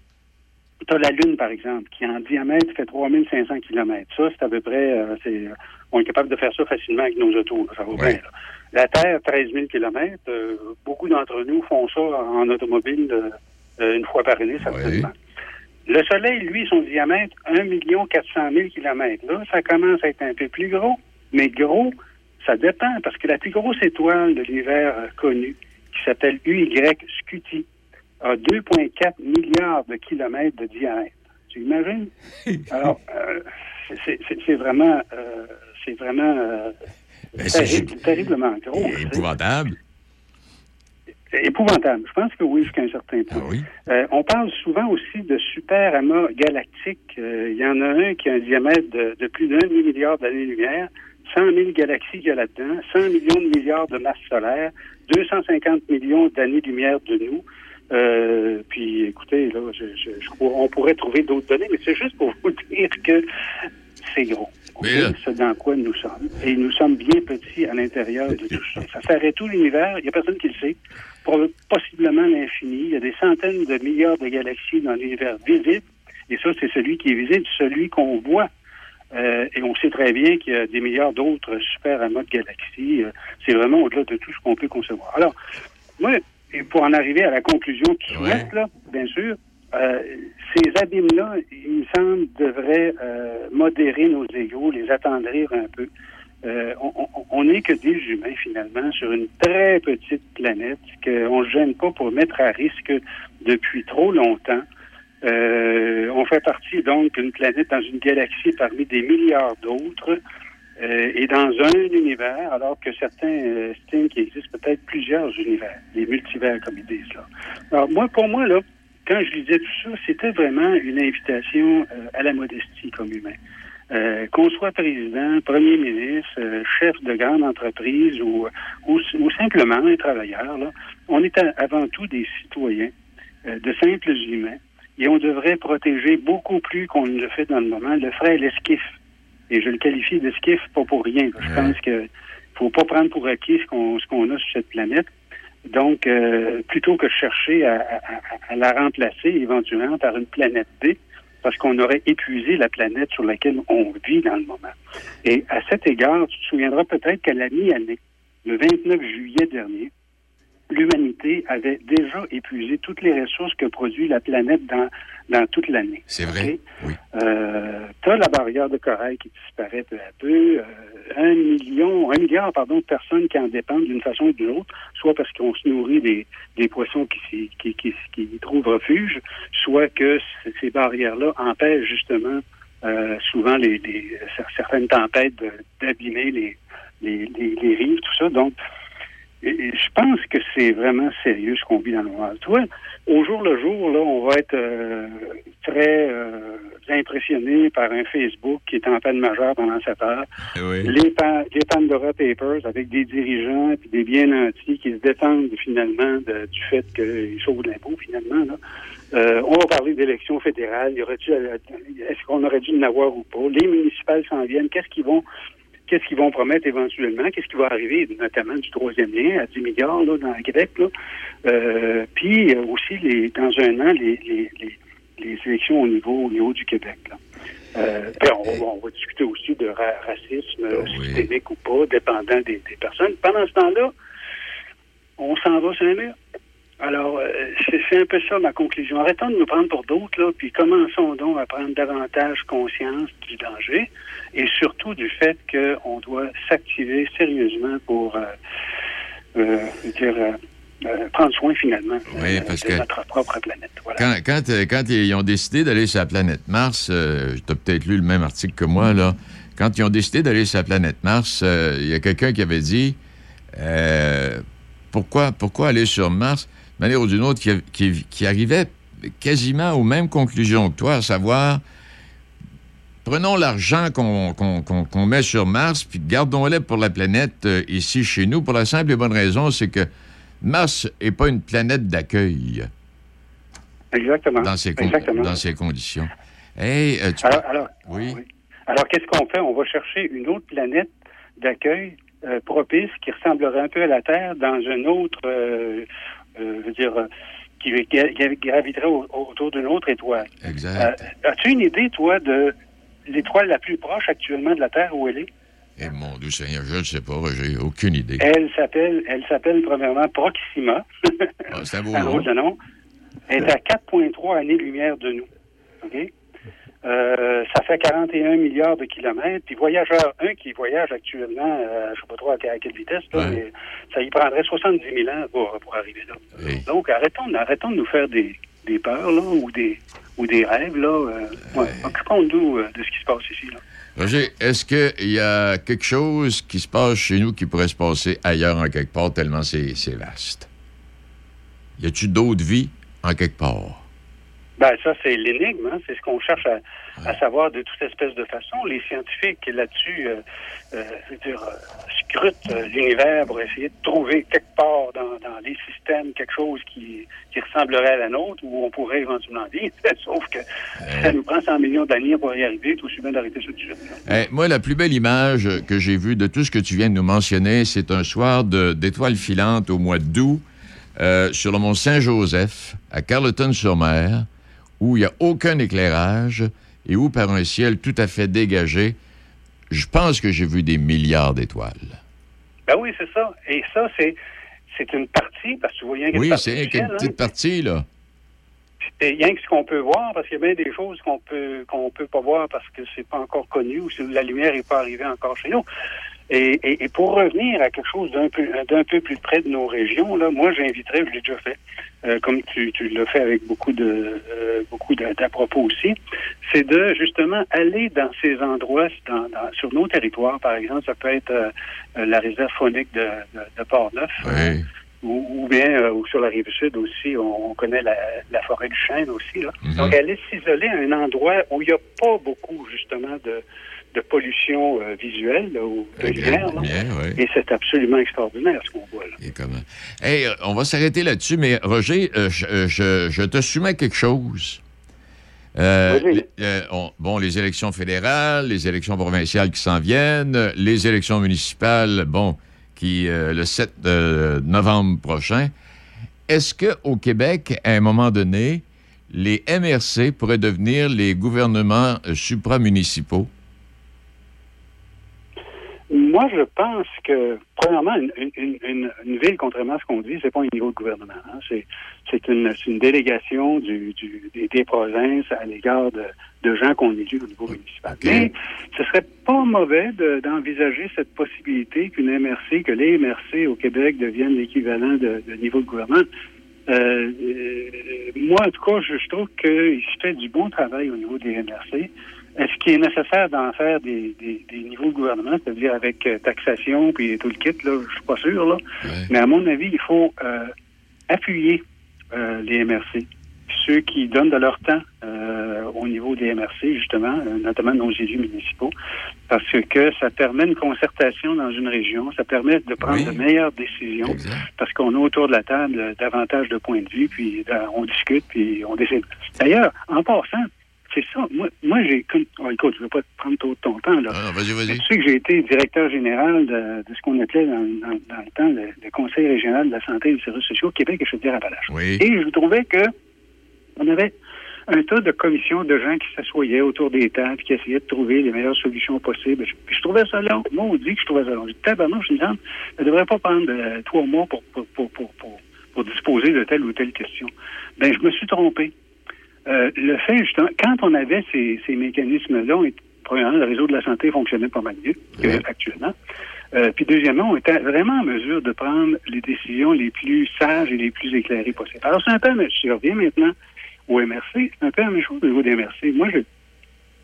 tu as la Lune, par exemple, qui en diamètre fait 3500 km. Ça, c'est à peu près, euh, c'est, on est capable de faire ça facilement avec nos autos. là, ça va bien. là. La Terre, 13 000 km. beaucoup d'entre nous font ça en automobile euh, euh, une fois par année, certainement. Le Soleil, lui, son diamètre, 1 400 000 km. Là, ça commence à être un peu plus gros. Mais gros, ça dépend, parce que la plus grosse étoile de l'hiver euh, connue, qui s'appelle UY Scuti, a 2,4 milliards de kilomètres de diamètre. Tu imagines? Alors, euh, c'est- vraiment, euh, c'est vraiment euh, Ben, terrible- terriblement gros. sais. Épouvantable. Épouvantable. Je pense que oui, jusqu'à un certain point. Euh, on parle souvent aussi de super amas galactiques. Euh, Il y en a un qui a un diamètre de, de plus d'un demi-milliard d'années-lumière, 100 000 galaxies qu'il y a là-dedans, 100 millions de milliards de masses solaires, 250 millions d'années-lumière de nous. Euh, puis, écoutez, là, je, je, je crois, on pourrait trouver d'autres données, mais c'est juste pour vous dire que c'est gros. C'est ce dans quoi nous sommes. Et nous sommes bien petits à l'intérieur de tout ça. Ça s'arrête tout l'univers. Il n'y a personne qui le sait. Pour possiblement l'infini. Il y a des centaines de milliards de galaxies dans l'univers visible. Et ça, c'est celui qui est visible, celui qu'on voit. Euh, et on sait très bien qu'il y a des milliards d'autres super amas de galaxies. Euh, c'est vraiment au-delà de tout ce qu'on peut concevoir. Alors, moi, et pour en arriver à la conclusion qui souhaite, là, bien sûr, euh, ces abîmes-là, il me semble, devraient euh, modérer nos égaux, les attendrir un peu. Euh, on n'est que des humains, finalement, sur une très petite planète qu'on ne gêne pas pour mettre à risque depuis trop longtemps. Euh, on fait partie, donc, d'une planète dans une galaxie parmi des milliards d'autres euh, et dans un univers, alors que certains euh, estiment qu'il existe peut-être plusieurs univers, des multivers, comme ils disent là. Alors, moi, pour moi, là, quand je lisais tout ça, c'était vraiment une invitation euh, à la modestie comme humain. Euh, qu'on soit président, premier ministre, euh, chef de grande entreprise ou, ou, ou simplement un travailleur, là, on est avant tout des citoyens, euh, de simples humains, et on devrait protéger beaucoup plus qu'on ne le fait dans le moment le frère l'esquif. Et je le qualifie d'esquif pas pour rien. Je pense que faut pas prendre pour acquis ce qu'on a sur cette planète. Donc, euh, plutôt que chercher à- à la remplacer éventuellement par une planète B, parce qu'on aurait épuisé la planète sur laquelle on vit dans le moment. Et à cet égard, tu te souviendras peut-être qu'à la mi-année, le 29 juillet dernier, l'humanité avait déjà épuisé toutes les ressources que produit la planète dans, dans toute l'année. C'est vrai. Euh, tu as la barrière de corail qui disparaît peu à peu. euh, un million, un milliard pardon, de personnes qui en dépendent d'une façon ou d'une autre, soit parce qu'on se nourrit des, des poissons qui, qui, qui, qui y trouvent refuge, soit que ces barrières-là empêchent justement euh, souvent les, les- cer- certaines tempêtes d'abîmer les, les, les, les rives, tout ça. Donc, et- je pense que c'est vraiment sérieux ce qu'on vit dans le monde. Tu vois, au jour le jour, là, on va être euh, très euh, impressionné par un Facebook qui est en peine majeure pendant cette heure. Les, pa- les Pandora Papers avec des dirigeants et des bien nantis qui se défendent finalement de- du fait qu'ils sauvent l'impôt finalement. Là. Euh, on va parler d'élections fédérales. Aurait-tu- Est-ce qu'on aurait dû en avoir ou pas? Les municipales s'en viennent. Qu'est-ce qu'ils vont qu'est-ce qu'ils vont promettre éventuellement, qu'est-ce qui va arriver, notamment du troisième lien à 10 milliards là, dans le Québec. Là. Euh, puis euh, aussi, les, dans un an, les, les, les, les élections au niveau, au niveau du Québec. Là. Euh, puis on, va- on va discuter aussi de ra- racisme euh, systémique ou pas, dépendant des, des personnes. Pendant ce temps-là, on s'en va sur un mur. Alors, euh, c'est un peu ça ma conclusion. Arrêtons de nous prendre pour d'autres, là, puis commençons donc à prendre davantage conscience du danger et surtout du fait qu'on doit s'activer sérieusement pour euh, euh, dire, euh, prendre soin finalement Oui, parce de que- notre propre planète. Voilà. Quand, quand, quand ils ont décidé d'aller sur la planète Mars, euh, tu as peut-être lu le même article que moi, là. Quand ils ont décidé d'aller sur la planète Mars, il y a quelqu'un qui avait dit euh, pourquoi, pourquoi aller sur Mars? Manière ou d'une autre qui, qui- qui arrivait quasiment aux mêmes conclusions que toi, à savoir prenons l'argent qu'on met sur Mars, puis gardons-le pour la planète euh, ici chez nous, pour la simple et bonne raison, c'est que Mars n'est pas une planète d'accueil Exactement. dans ces, con- Exactement. dans ces conditions. Hey, euh, tu Alors, alors, oui. Alors, qu'est-ce qu'on fait? On va chercher une autre planète d'accueil euh, propice qui ressemblerait un peu à la Terre dans une autre, euh, je veux dire, euh, qui, graviterait au- autour d'une autre étoile. Exact. Euh, As-tu une idée, toi, de l'étoile la plus proche actuellement de la Terre où elle est? Eh mon Dieu Seigneur, je ne sais pas, j'ai aucune idée. Elle s'appelle, elle s'appelle premièrement Proxima. Ah, c'est un beau nom. Elle est à 4,3 années-lumière de nous. OK? Euh, ça fait 41 milliards de kilomètres. Puis voyageur 1 qui voyage actuellement, euh, je ne sais pas trop à, à quelle vitesse, là, mais ça y prendrait 70 000 ans pour, pour arriver là. Donc arrêtons, arrêtons de nous faire des, des peurs là, ou des ou des rêves. là. Euh, ouais, Occupons-nous de ce qui se passe ici. Là. Roger, est-ce qu'il y a quelque chose qui se passe chez nous qui pourrait se passer ailleurs en quelque part tellement c'est c'est vaste? Y a-tu d'autres vies en quelque part? Ben, ça, c'est l'énigme. Hein? C'est ce qu'on cherche à, à savoir de toute espèce de façon. Les scientifiques, là-dessus, euh, euh, je veux dire, euh, scrutent euh, l'univers pour essayer de trouver quelque part dans, dans les systèmes quelque chose qui, qui ressemblerait à la nôtre où on pourrait éventuellement vivre. Sauf que ça nous prend 100 millions d'années pour y arriver. Tout aussi bien d'arrêter ça tout de suite. Eh, moi, la plus belle image que j'ai vue de tout ce que tu viens de nous mentionner, c'est un soir d'étoiles filantes au mois d'août sur le mont Saint-Joseph, à Carleton-sur-Mer, où il n'y a aucun éclairage et où, par un ciel tout à fait dégagé, je pense que j'ai vu des milliards d'étoiles. Ben oui, c'est ça. Et ça, c'est c'est une partie, parce que tu vois rien Oui, c'est du qu'une hein. petite partie, là. C'est rien que ce qu'on peut voir, parce qu'il y a bien des choses qu'on peut qu'on peut pas voir parce que c'est pas encore connu ou si la lumière n'est pas arrivée encore chez nous. Et, et- et pour revenir à quelque chose d'un peu d'un peu plus près de nos régions, là, moi j'inviterais, je l'ai déjà fait, euh, comme tu, tu l'as fait avec beaucoup de euh, beaucoup de- d'à propos aussi, c'est de justement aller dans ces endroits, dans, dans- sur nos territoires, par exemple, ça peut être euh, euh, la réserve faunique de, de, de Port-Neuf. Oui. Ou, ou bien euh, ou sur la rive sud aussi, on, on connaît la, la forêt du chêne aussi. Là. Mhm. Donc, aller s'isoler à un endroit où il n'y a pas beaucoup, justement, de, de pollution euh, visuelle là, ou de lumière. oui. Et c'est absolument extraordinaire ce qu'on voit là. Et comment? Hey, euh, on va s'arrêter là-dessus, mais Roger, euh, je, euh, je- je te soumets quelque chose. Euh, on- bon, les élections fédérales, les élections provinciales qui s'en viennent, les élections municipales, bon, qui le 7 euh, novembre prochain. Est-ce qu'au Québec, à un moment donné, les MRC pourraient devenir les gouvernements supramunicipaux? Moi, je pense que, premièrement, une, une, une, une ville, contrairement à ce qu'on dit, c'est pas un niveau de gouvernement. hein. C'est, c'est une, c'est une délégation du, du, des, provinces à l'égard de, de gens qu'on élit au niveau municipal. Mais ce serait pas mauvais de- d'envisager cette possibilité qu'une MRC, que les MRC au Québec deviennent l'équivalent de, de niveau de gouvernement. Euh, euh, moi, en tout cas, je, je trouve qu'il se fait du bon travail au niveau des MRC. Est-ce qu'il est nécessaire d'en faire des, des, des niveaux de gouvernement, c'est-à-dire avec euh, taxation puis tout le kit, là, je suis pas sûr, là. Mais à mon avis, il faut euh, appuyer euh, les MRC. Ceux qui donnent de leur temps euh, au niveau des MRC, justement, euh, notamment nos élus municipaux, parce que ça permet une concertation dans une région, ça permet de prendre de meilleures décisions, parce qu'on a autour de la table euh, davantage de points de vue, puis euh, on discute, puis on décide. D'ailleurs, en passant, c'est ça. Moi, moi j'ai. comme- oh, écoute, je ne vais pas te prendre trop de ton temps. Là. Ah, vas-y, vas-y. Tu sais que j'ai été directeur général de, de ce qu'on appelait dans, dans- dans le temps le, le Conseil régional de la santé et des services sociaux au Québec et Chaudière-Appalaches. Oui. Et je trouvais que on avait un tas de commissions de gens qui s'assoyaient autour des tables, qui essayaient de trouver les meilleures solutions possibles. Je, trouvais ça long. Moi, on dit que je trouvais ça long. Je dis, tabarnak, je me disais, ça ne devrait pas prendre euh, trois mois pour, pour, pour, pour, pour, pour disposer de telle ou telle question. Ben, je me suis trompé. Euh, le fait, justement, quand on avait ces, ces mécanismes-là, on premièrement, le réseau de la santé fonctionnait pas mal mieux qu'actuellement. Euh, puis deuxièmement, on était vraiment en mesure de prendre les décisions les plus sages et les plus éclairées possibles. Alors, c'est un peu, je reviens maintenant au MRC, c'est un peu la même chose au niveau des MRC. Moi, je,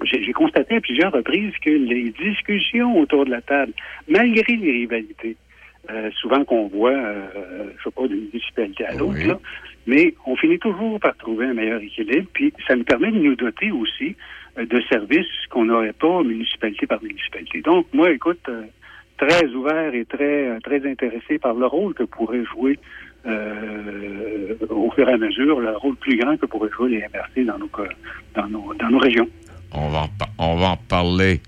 j'ai constaté à plusieurs reprises que les discussions autour de la table, malgré les rivalités, euh, souvent qu'on voit, euh, je sais pas, d'une municipalité à l'autre, mais on finit toujours par trouver un meilleur équilibre, puis ça nous permet de nous doter aussi euh, de services qu'on n'aurait pas municipalité par municipalité. Donc, moi, écoute, euh, très ouvert et très euh, très intéressé par le rôle que pourrait jouer euh, au fur et à mesure, le rôle plus grand que pourraient jouer les MRC dans nos, dans nos, dans nos régions. On va en, on va en parler.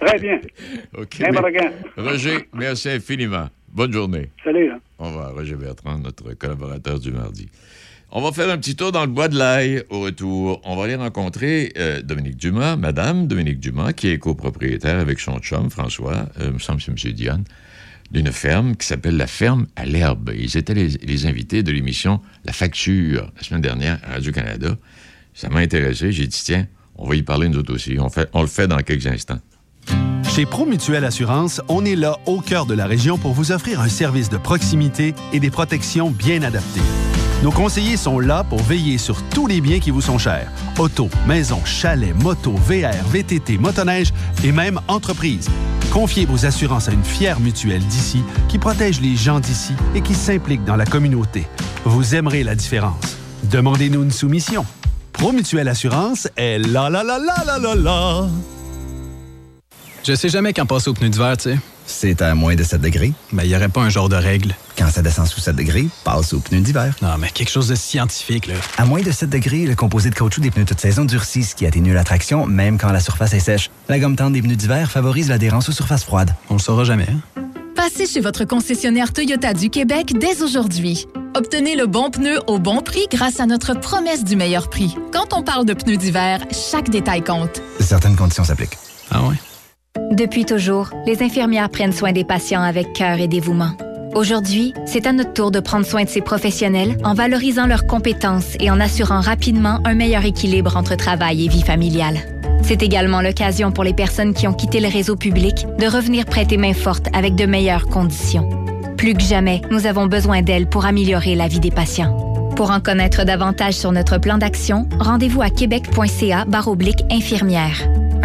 Très bien. OK. Bien, mais- Morgan. Roger, merci infiniment. Bonne journée. Salut. Hein. Au revoir, Roger Bertrand, notre collaborateur du mardi. On va faire un petit tour dans le bois de l'ail au retour. On va aller rencontrer euh, Dominique Dumas, Madame Dominique Dumas, qui est copropriétaire avec son chum François, euh, me semble que c'est M. Diane, d'une ferme qui s'appelle la Ferme à l'herbe. Ils étaient les, les invités de l'émission La Facture la semaine dernière à Radio-Canada. Ça m'a intéressé. J'ai dit, tiens, on va y parler nous autres aussi. On, fait, on le fait dans quelques instants. Chez Promutuelle Assurance, on est là au cœur de la région pour vous offrir un service de proximité et des protections bien adaptées. Nos conseillers sont là pour veiller sur tous les biens qui vous sont chers. Auto, maison, chalet, moto, VR, VTT, motoneige et même entreprise. Confiez vos assurances à une fière mutuelle d'ici qui protège les gens d'ici et qui s'implique dans la communauté. Vous aimerez la différence. Demandez-nous une soumission. Promutuelle Assurance est la la la la la la la. Je sais jamais quand passer au pneu d'hiver, tu sais. C'est à moins de 7 degrés. Mais il n'y aurait pas un genre de règle. Quand ça descend sous 7 degrés, passe au pneu d'hiver. Non, mais quelque chose de scientifique, là. À moins de 7 degrés, le composé de caoutchouc des pneus toute saison durcit, ce qui atténue la traction, même quand la surface est sèche. La gomme tendre des pneus d'hiver favorise l'adhérence aux surfaces froides. On le saura jamais, hein? Passez chez votre concessionnaire Toyota du Québec dès aujourd'hui. Obtenez le bon pneu au bon prix grâce à notre promesse du meilleur prix. Quand on parle de pneus d'hiver, chaque détail compte. Certaines conditions s'appliquent. Ah ouais? Depuis toujours, les infirmières prennent soin des patients avec cœur et dévouement. Aujourd'hui, c'est à notre tour de prendre soin de ces professionnels en valorisant leurs compétences et en assurant rapidement un meilleur équilibre entre travail et vie familiale. C'est également l'occasion pour les personnes qui ont quitté le réseau public de revenir prêter main forte avec de meilleures conditions. Plus que jamais, nous avons besoin d'elles pour améliorer la vie des patients. Pour en connaître davantage sur notre plan d'action, rendez-vous à québec.ca infirmière.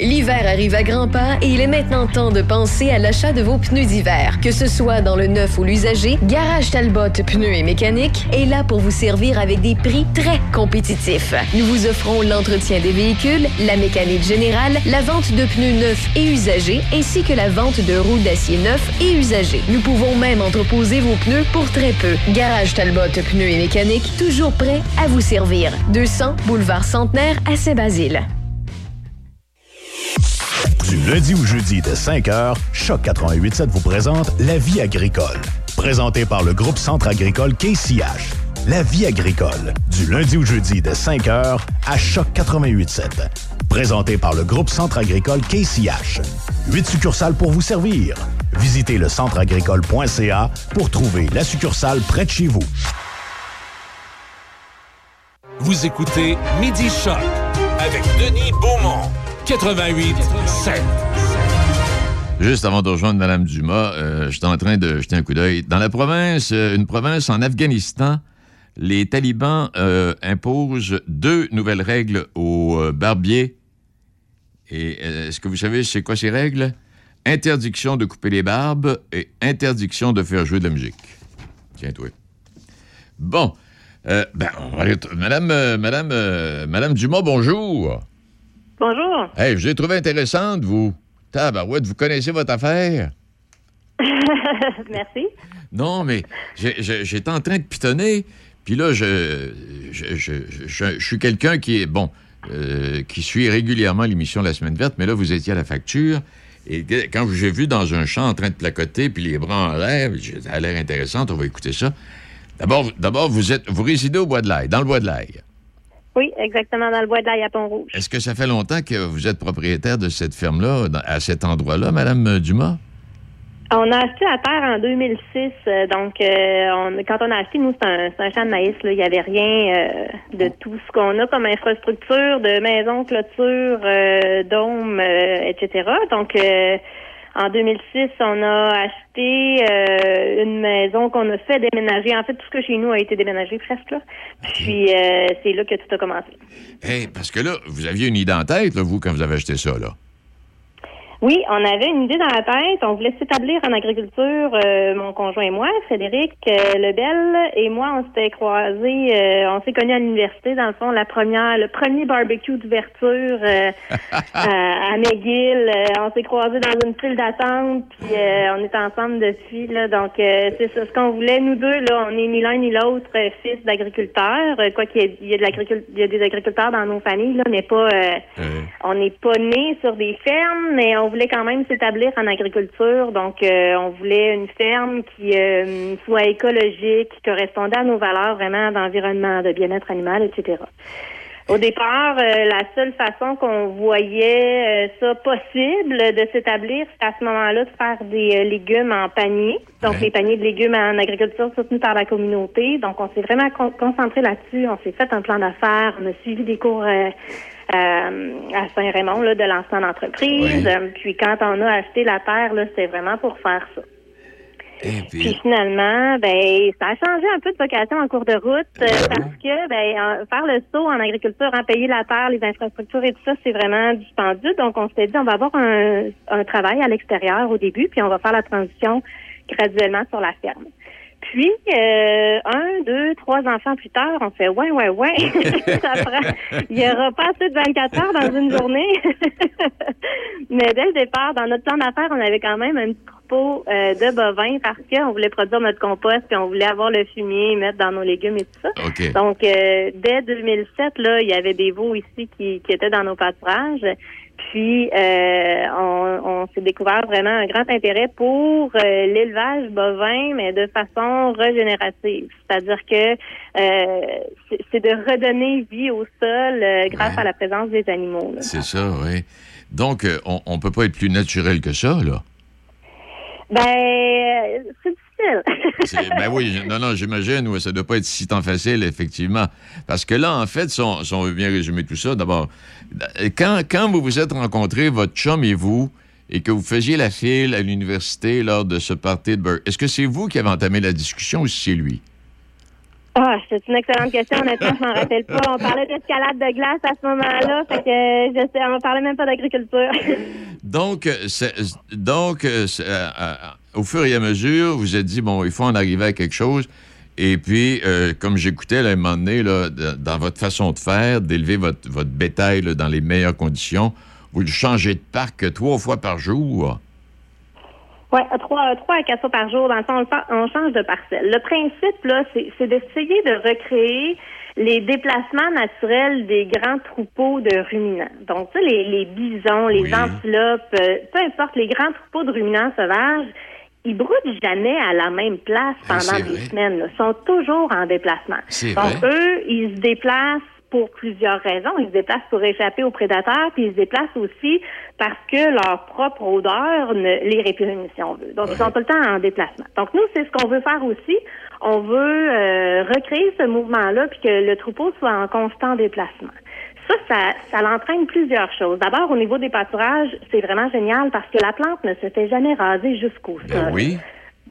L'hiver arrive à grands pas et il est maintenant temps de penser à l'achat de vos pneus d'hiver. Que ce soit dans le neuf ou l'usager, Garage Talbot Pneus et Mécanique est là pour vous servir avec des prix très compétitifs. Nous vous offrons l'entretien des véhicules, la mécanique générale, la vente de pneus neufs et usagés, ainsi que la vente de roues d'acier neufs et usagés. Nous pouvons même entreposer vos pneus pour très peu. Garage Talbot Pneus et Mécanique, toujours prêt à vous servir. 200 Boulevard Centenaire à Saint-Basile. Du lundi au jeudi de 5h, Choc 88.7 vous présente La vie agricole. Présenté par le groupe Centre agricole KCH. La vie agricole. Du lundi au jeudi de 5h à Choc 88.7. Présenté par le groupe Centre agricole KCH. Huit succursales pour vous servir. Visitez le centreagricole.ca pour trouver la succursale près de chez vous. Vous écoutez Midi Choc avec Denis Beaumont. 88 7. Juste avant de rejoindre Mme Dumas, euh, j'étais en train de jeter un coup d'œil. Dans la province, euh, une province en Afghanistan, les talibans euh, imposent deux nouvelles règles aux barbiers. Et est-ce que vous savez c'est quoi ces règles? Interdiction de couper les barbes et interdiction de faire jouer de la musique. Tiens-toi. Bon. Euh, ben, on va Madame, Madame, Madame Dumas, bonjour. Bonjour. Hey, je vous ai trouvé intéressante, vous. Tabarouette, vous connaissez votre affaire? Merci. Non, mais j'étais en train de pitonner, puis là, je, je, je- je- je suis quelqu'un qui est, bon, euh, qui suit régulièrement l'émission La Semaine Verte, mais là, vous étiez à la facture, et quand j'ai vu dans un champ en train de placoter, puis les bras en l'air, j'ai dit, ça a l'air intéressant, on va écouter ça. D'abord, d'abord vous, êtes, vous résidez au Bois de l'Aille, dans le Bois de l'Aille. Oui, exactement, dans le bois de l'ail à Pont-Rouge. Est-ce que ça fait longtemps que vous êtes propriétaire de cette ferme-là, à cet endroit-là, Madame Dumas? On a acheté la terre en 2006, euh, donc euh, on- quand on a acheté, nous, c'est un, champ de maïs. Là. Il n'y avait rien euh, de tout ce qu'on a comme infrastructure, de maisons, clôtures, euh, dômes, euh, etc. Donc, euh, en 2006, on a acheté euh, une maison qu'on a fait déménager. En fait, tout ce que chez nous a été déménagé presque. Là. Puis, euh, c'est là que tout a commencé. Hey, parce que là, vous aviez une idée en tête, là, vous, quand vous avez acheté ça, là. Oui, on avait une idée dans la tête. On voulait s'établir en agriculture, euh, mon conjoint et moi, Frédéric euh, Lebel et moi, on s'était croisés, euh, on s'est connus à l'université, dans le fond, la première, le premier barbecue d'ouverture euh, à, à McGill. Euh, on s'est croisés dans une file d'attente, puis euh, on est ensemble depuis. Là, donc, euh, c'est ce qu'on voulait. Nous deux, là, on est ni l'un ni l'autre euh, fils d'agriculteurs. Euh, quoi qu'il y ait, il y a de l'agricul- il y a des agriculteurs dans nos familles, là, mais pas. euh, on n'est pas nés sur des fermes, mais on voulait quand même s'établir en agriculture. Donc, euh, on voulait une ferme qui euh, soit écologique, qui correspondait à nos valeurs vraiment d'environnement, de bien-être animal, etc. Au départ, euh, la seule façon qu'on voyait euh, ça possible de s'établir, c'est à ce moment-là de faire des euh, légumes en panier. Donc, les paniers de légumes en agriculture soutenus par la communauté. Donc, on s'est vraiment con- concentré là-dessus. On s'est fait un plan d'affaires. On a suivi des cours euh, euh, à Saint-Raymond là, de lancement d'entreprise. Puis, quand on a acheté la terre, là, c'était vraiment pour faire ça. Puis finalement, ben ça a changé un peu de vocation en cours de route euh, parce que ben en- faire le saut en agriculture, en payer la terre, les infrastructures et tout ça, c'est vraiment dispendieux. Donc on s'est dit on va avoir un, un travail à l'extérieur au début, puis on va faire la transition graduellement sur la ferme. Puis euh, un, deux, trois enfants plus tard, on fait ouais, ouais, ouais. ça prend. Il y aura pas assez de 24 heures dans une journée. Mais dès le départ, dans notre plan d'affaires, on avait quand même un petit euh, de bovins parce qu'on voulait produire notre compost puis on voulait avoir le fumier, mettre dans nos légumes et tout ça. Donc, euh, dès 2007, là, il y avait des veaux ici qui, qui étaient dans nos pâturages. Puis, euh, on, on s'est découvert vraiment un grand intérêt pour euh, l'élevage bovin, mais de façon régénérative. C'est-à-dire que euh, c'est- de redonner vie au sol grâce à la présence des animaux. C'est ça, oui. Donc, on ne peut pas être plus naturel que ça, là. Ben, euh, c'est difficile. Ben oui, non, non, j'imagine, ouais, ça ne doit pas être si tant facile, effectivement. Parce que là, en fait, si on, veut bien résumer tout ça, d'abord, quand, quand vous vous êtes rencontrés, votre chum et vous, et que vous faisiez la file à l'université lors de ce party de Burke, est-ce que c'est vous qui avez entamé la discussion ou c'est lui? Ah, c'est une excellente question. Honnêtement, je m'en rappelle pas. On parlait d'escalade de glace à ce moment-là, fait que je sais, on parlait même pas d'agriculture. Donc, euh, donc euh, euh, euh, au fur et à mesure, vous êtes dit, bon, il faut en arriver à quelque chose. Et puis, euh, comme j'écoutais à un moment donné, là, dans votre façon de faire, d'élever votre, votre bétail dans les meilleures conditions, vous le changez de parc trois fois par jour. Oui, trois, trois à quatre fois par jour. Dans le fond, on, change de parcelle. Le principe, là, c'est c'est d'essayer de recréer les déplacements naturels des grands troupeaux de ruminants. Donc, tu sais, les, les bisons, les antilopes, euh, peu importe, les grands troupeaux de ruminants sauvages, ils broutent jamais à la même place pendant c'est des vrai. semaines. Ils sont toujours en déplacement. C'est Donc, vrai. eux, ils se déplacent pour plusieurs raisons. Ils se déplacent pour échapper aux prédateurs, puis ils se déplacent aussi parce que leur propre odeur ne les répugne, si on veut. Donc, ils sont tout le temps en déplacement. Donc, nous, c'est ce qu'on veut faire aussi. On veut euh, recréer ce mouvement-là, puis que le troupeau soit en constant déplacement. Ça, ça, ça l'entraîne plusieurs choses. D'abord, au niveau des pâturages, c'est vraiment génial parce que la plante ne se fait jamais raser jusqu'au sol. Ben oui.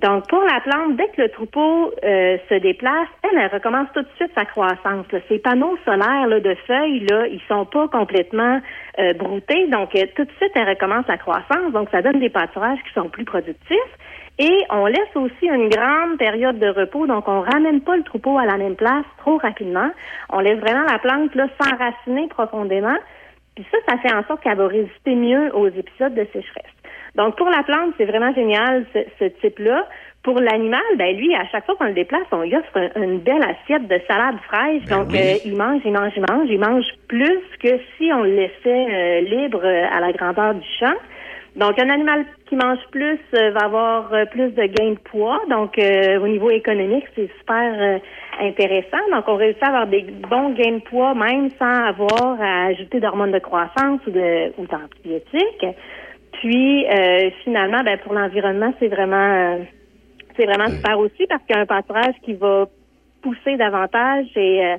Donc, pour la plante, dès que le troupeau euh, se déplace, elle, elle recommence tout de suite sa croissance. Ces panneaux solaires de feuilles, là, ils sont pas complètement euh, broutés. Donc, euh, tout de suite, elle recommence la croissance. Donc, ça donne des pâturages qui sont plus productifs. Et on laisse aussi une grande période de repos. Donc, on ramène pas le troupeau à la même place trop rapidement. On laisse vraiment la plante là, s'enraciner profondément. Puis ça, ça fait en sorte qu'elle va résister mieux aux épisodes de sécheresse. Donc, pour la plante, c'est vraiment génial, ce, ce type-là. Pour l'animal, ben lui, à chaque fois qu'on le déplace, on lui offre un- une belle assiette de salade fraîche. Donc, oui. euh, il mange, il mange, il mange. Il mange plus que si on le laissait euh, libre euh, à la grandeur du champ. Donc, un animal qui mange plus euh, va avoir euh, plus de gain de poids. Donc, euh, au niveau économique, c'est super euh, intéressant. Donc, on réussit à avoir des bons gains de poids même sans avoir à ajouter d'hormones de croissance ou de ou d'antibiotiques. Puis, euh, finalement, ben, pour l'environnement, c'est vraiment, euh, c'est vraiment super aussi parce qu'il y a un pâturage qui va pousser davantage et euh,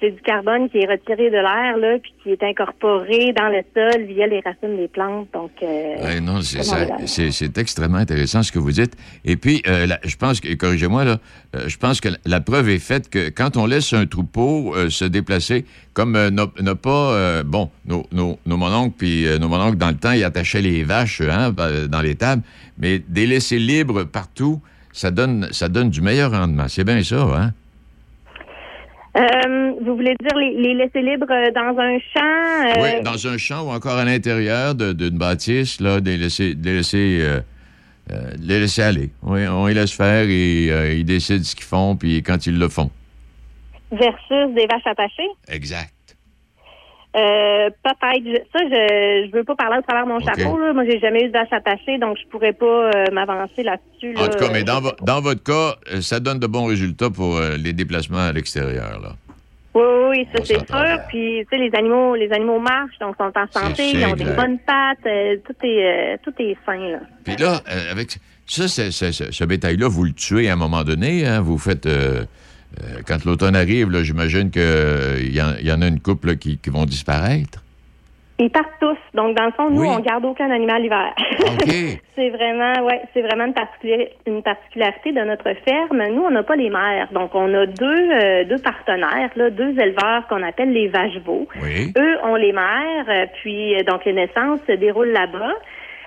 c'est du carbone qui est retiré de l'air là, puis qui est incorporé dans le sol via les racines des plantes. Donc, euh, Ouais, non, c'est extrêmement intéressant ce que vous dites. Et puis, euh, la- je pense que, corrigez-moi là, euh, je pense que la, la preuve est faite que quand on laisse un troupeau euh, se déplacer, comme n'a pas, euh, bon, nos, nos, nos mononcles, puis nos mononcles dans le temps, ils attachaient les vaches hein, dans les tables, mais des laisser libres partout, ça donne, ça donne du meilleur rendement. C'est bien ça, hein? Euh, vous voulez dire les, les laisser libres euh, dans un champ? euh, Oui, dans un champ ou encore à l'intérieur d'une bâtisse, là, de les laisser, de les laisser, euh, de les laisser aller. Oui, on les laisse faire et ils décident ce qu'ils font, puis quand ils le font. versus des vaches attachées? Exact. Euh, peut-être. Ça, je je veux pas parler au travers de mon chapeau. Là. Moi, j'ai jamais eu de vache attachée, donc je pourrais pas euh, m'avancer là-dessus. En tout cas, mais dans, vo- dans votre cas, euh, ça donne de bons résultats pour euh, les déplacements à l'extérieur. là. Oui, oui, ça c'est sûr. Puis, tu sais, les animaux, les animaux marchent, donc sont en santé, ils ont des bonnes pattes, tout est, tout est sain, là. Puis là, euh, avec ça, c'est- ce bétail-là, vous le tuez à un moment donné. hein? Vous faites. Euh, euh, quand l'automne arrive, j'imagine qu'il y, en- y en a une couple là, qui, qui vont disparaître. Ils partent tous. Donc, dans le fond, nous, Oui. on garde aucun animal l'hiver. OK. c'est vraiment, ouais, c'est vraiment une, particularité de notre ferme. Nous, on n'a pas les mères. Donc, on a deux, euh, deux partenaires, là, deux éleveurs qu'on appelle les vaches veaux. Oui. Eux ont les mères, euh, puis euh, donc les naissances se déroulent là-bas.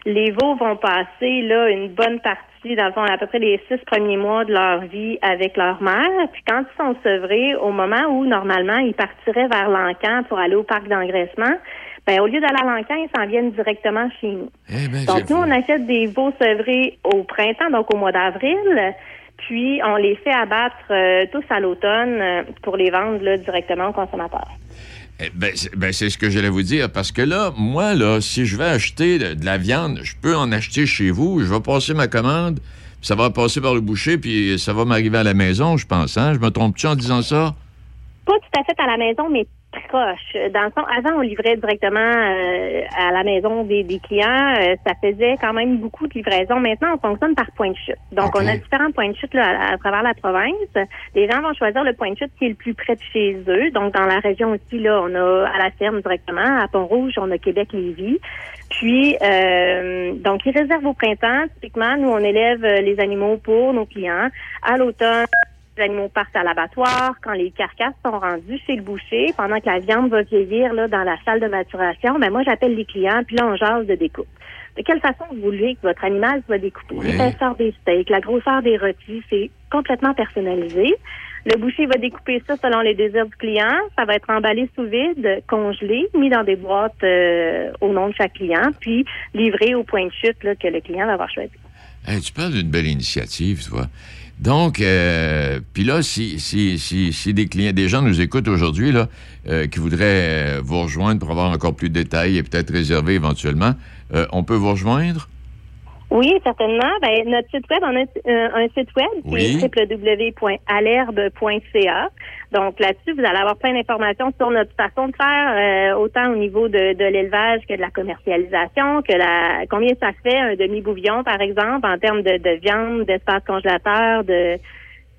Les veaux vont passer là une bonne partie, dans le fond, à peu près les six premiers mois de leur vie avec leur mère. Puis quand ils sont sevrés, au moment où normalement ils partiraient vers l'encan pour aller au parc d'engraissement, ben au lieu d'aller à l'encan, ils s'en viennent directement chez nous. Eh ben, Donc, nous, on achète des veaux sevrés au printemps, donc au mois d'avril. Puis, on les fait abattre euh, tous à l'automne euh, pour les vendre là, directement aux consommateurs. Eh ben, c'est ben, c'est ce que j'allais vous dire, parce que là, moi, là, si je vais acheter de, la viande, je peux en acheter chez vous, je vais passer ma commande, ça va passer par le boucher, puis ça va m'arriver à la maison, je pense. Hein? Je me trompe-tu en disant ça? Pas tout à fait à la maison, mais proche. Dans le fond, avant, on livrait directement euh, à la maison des, des clients. Euh, ça faisait quand même beaucoup de livraisons. Maintenant, on fonctionne par point de chute. Donc, on a différents points de chute là, à, à travers la province. Les gens vont choisir le point de chute qui est le plus près de chez eux. Donc, dans la région aussi, là, on a à la ferme directement. À Pont-Rouge, on a Québec-Lévis. Puis, euh, donc, ils réservent au printemps. Typiquement, nous, on élève euh, les animaux pour nos clients. À l'automne, animaux partent à l'abattoir. Quand les carcasses sont rendues chez le boucher, pendant que la viande va vieillir là, dans la salle de maturation, ben moi, j'appelle les clients, puis là, on jase de découpe. De quelle façon vous voulez que votre animal soit découpé? L'épaisseur des steaks, la grosseur des rôtis, c'est complètement personnalisé. Le boucher va découper ça selon les désirs du client. Ça va être emballé sous vide, congelé, mis dans des boîtes euh, au nom de chaque client, puis livré au point de chute là, que le client va avoir choisi. Hey, tu parles d'une belle initiative, tu vois. Donc, euh, puis là, si, si, si, des clients, des gens nous écoutent aujourd'hui, là, euh, qui voudraient euh, vous rejoindre pour avoir encore plus de détails et peut-être réserver éventuellement, euh, on peut vous rejoindre? Oui, certainement. Ben, notre site web, on a euh, un site web qui Oui. est www.alerbe.ca. Donc là-dessus, vous allez avoir plein d'informations sur notre façon de faire, euh, autant au niveau de, de l'élevage que de la commercialisation, que la combien ça fait un demi-bouillon, par exemple, en termes de, de viande, d'espace congélateur, de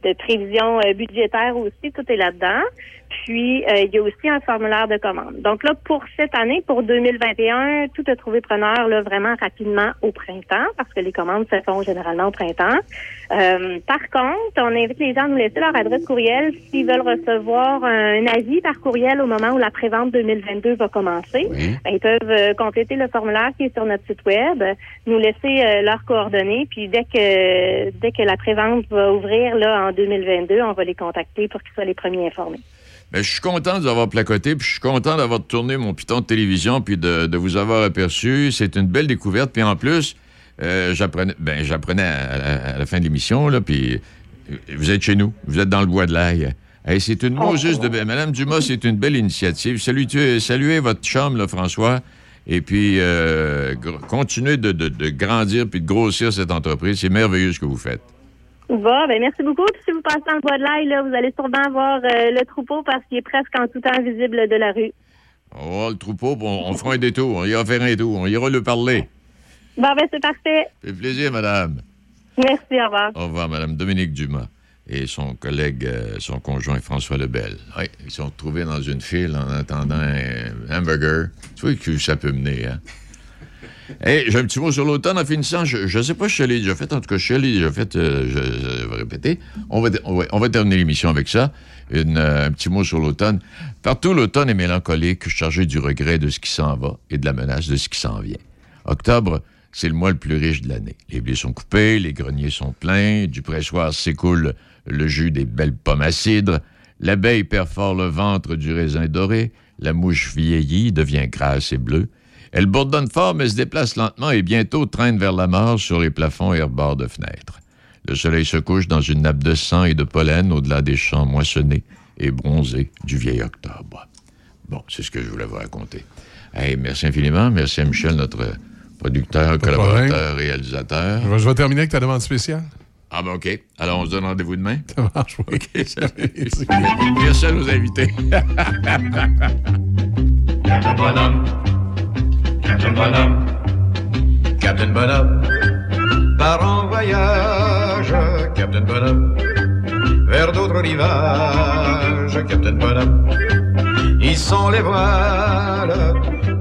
de prévision euh, budgétaire aussi, tout est là-dedans. Puis, euh, il y a aussi un formulaire de commande. Donc là, pour cette année, pour 2021, tout a trouvé preneur là, vraiment rapidement au printemps, parce que les commandes se font généralement au printemps. Euh, par contre, on invite les gens à nous laisser leur adresse courriel s'ils veulent recevoir un avis par courriel au moment où la prévente 2022 va commencer. Ben, ils peuvent euh, compléter le formulaire qui est sur notre site web, nous laisser euh, leurs coordonnées, puis dès que dès que la prévente va ouvrir là en 2022, on va les contacter pour qu'ils soient les premiers informés. Ben, je suis content de vous avoir placoté, puis je suis content d'avoir tourné mon piton de télévision, puis de, de vous avoir aperçu. C'est une belle découverte. Puis en plus, euh, j'apprenais, ben, à, la fin de l'émission, puis euh, vous êtes chez nous. Vous êtes dans le bois de l'ail. Hey, c'est une Moses de... ben, Madame Dumas, c'est une belle initiative. Saluez, saluez votre là, François. Et puis, euh, continuez de, de- de grandir puis de grossir cette entreprise. C'est merveilleux ce que vous faites. Bon, ben merci beaucoup. Puis si vous passez dans le bois de l'ail, là, vous allez sûrement voir euh, le troupeau parce qu'il est presque en tout temps visible de la rue. On va voir le troupeau, on, on fera un détour. On ira faire un tour. On ira le parler. Bon, ben c'est parfait. Fait plaisir, madame. Merci, au revoir. Au revoir, Mme Dominique Dumas et son collègue, euh, son conjoint François Lebel. Oui, ils sont retrouvés dans une file en attendant un hamburger. Tu vois que ça peut mener, hein? Hey, j'ai un petit mot sur l'automne en finissant. Je ne sais pas si je fait. En tout cas, je l'ai déjà fait. euh, je, vais répéter. On va, on va, terminer l'émission avec ça. Euh, un petit mot sur l'automne. Partout, l'automne est mélancolique, chargé du regret de ce qui s'en va et de la menace de ce qui s'en vient. Octobre, c'est le mois le plus riche de l'année. Les blés sont coupés, les greniers sont pleins, du pressoir s'écoule le jus des belles pommes à cidre, l'abeille perfore le ventre du raisin doré, la mouche vieillit, devient grasse et bleue. Elle bourdonne fort, mais se déplace lentement et bientôt traîne vers la mort sur les plafonds et rebords de fenêtres. Le soleil se couche dans une nappe de sang et de pollen au-delà des champs moissonnés et bronzés du vieil octobre. Bon, c'est ce que je voulais vous raconter. Hey, merci infiniment. Merci à Michel, notre producteur, Pas collaborateur, réalisateur. Je vais, je vais terminer avec ta demande spéciale. Ah ben OK. Alors, on se donne rendez-vous demain? Ça marche, oui. OK, salut. Merci à nos invités. Captain Bonhomme, Captain Bonhomme, part en voyage, Captain Bonhomme, vers d'autres rivages, Captain Bonhomme. Ils sont les voiles,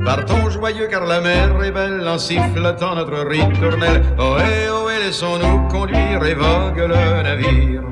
partons joyeux car la mer est belle en sifflotant notre ritournelle. Ohé, ohé, laissons-nous conduire et vogue le navire.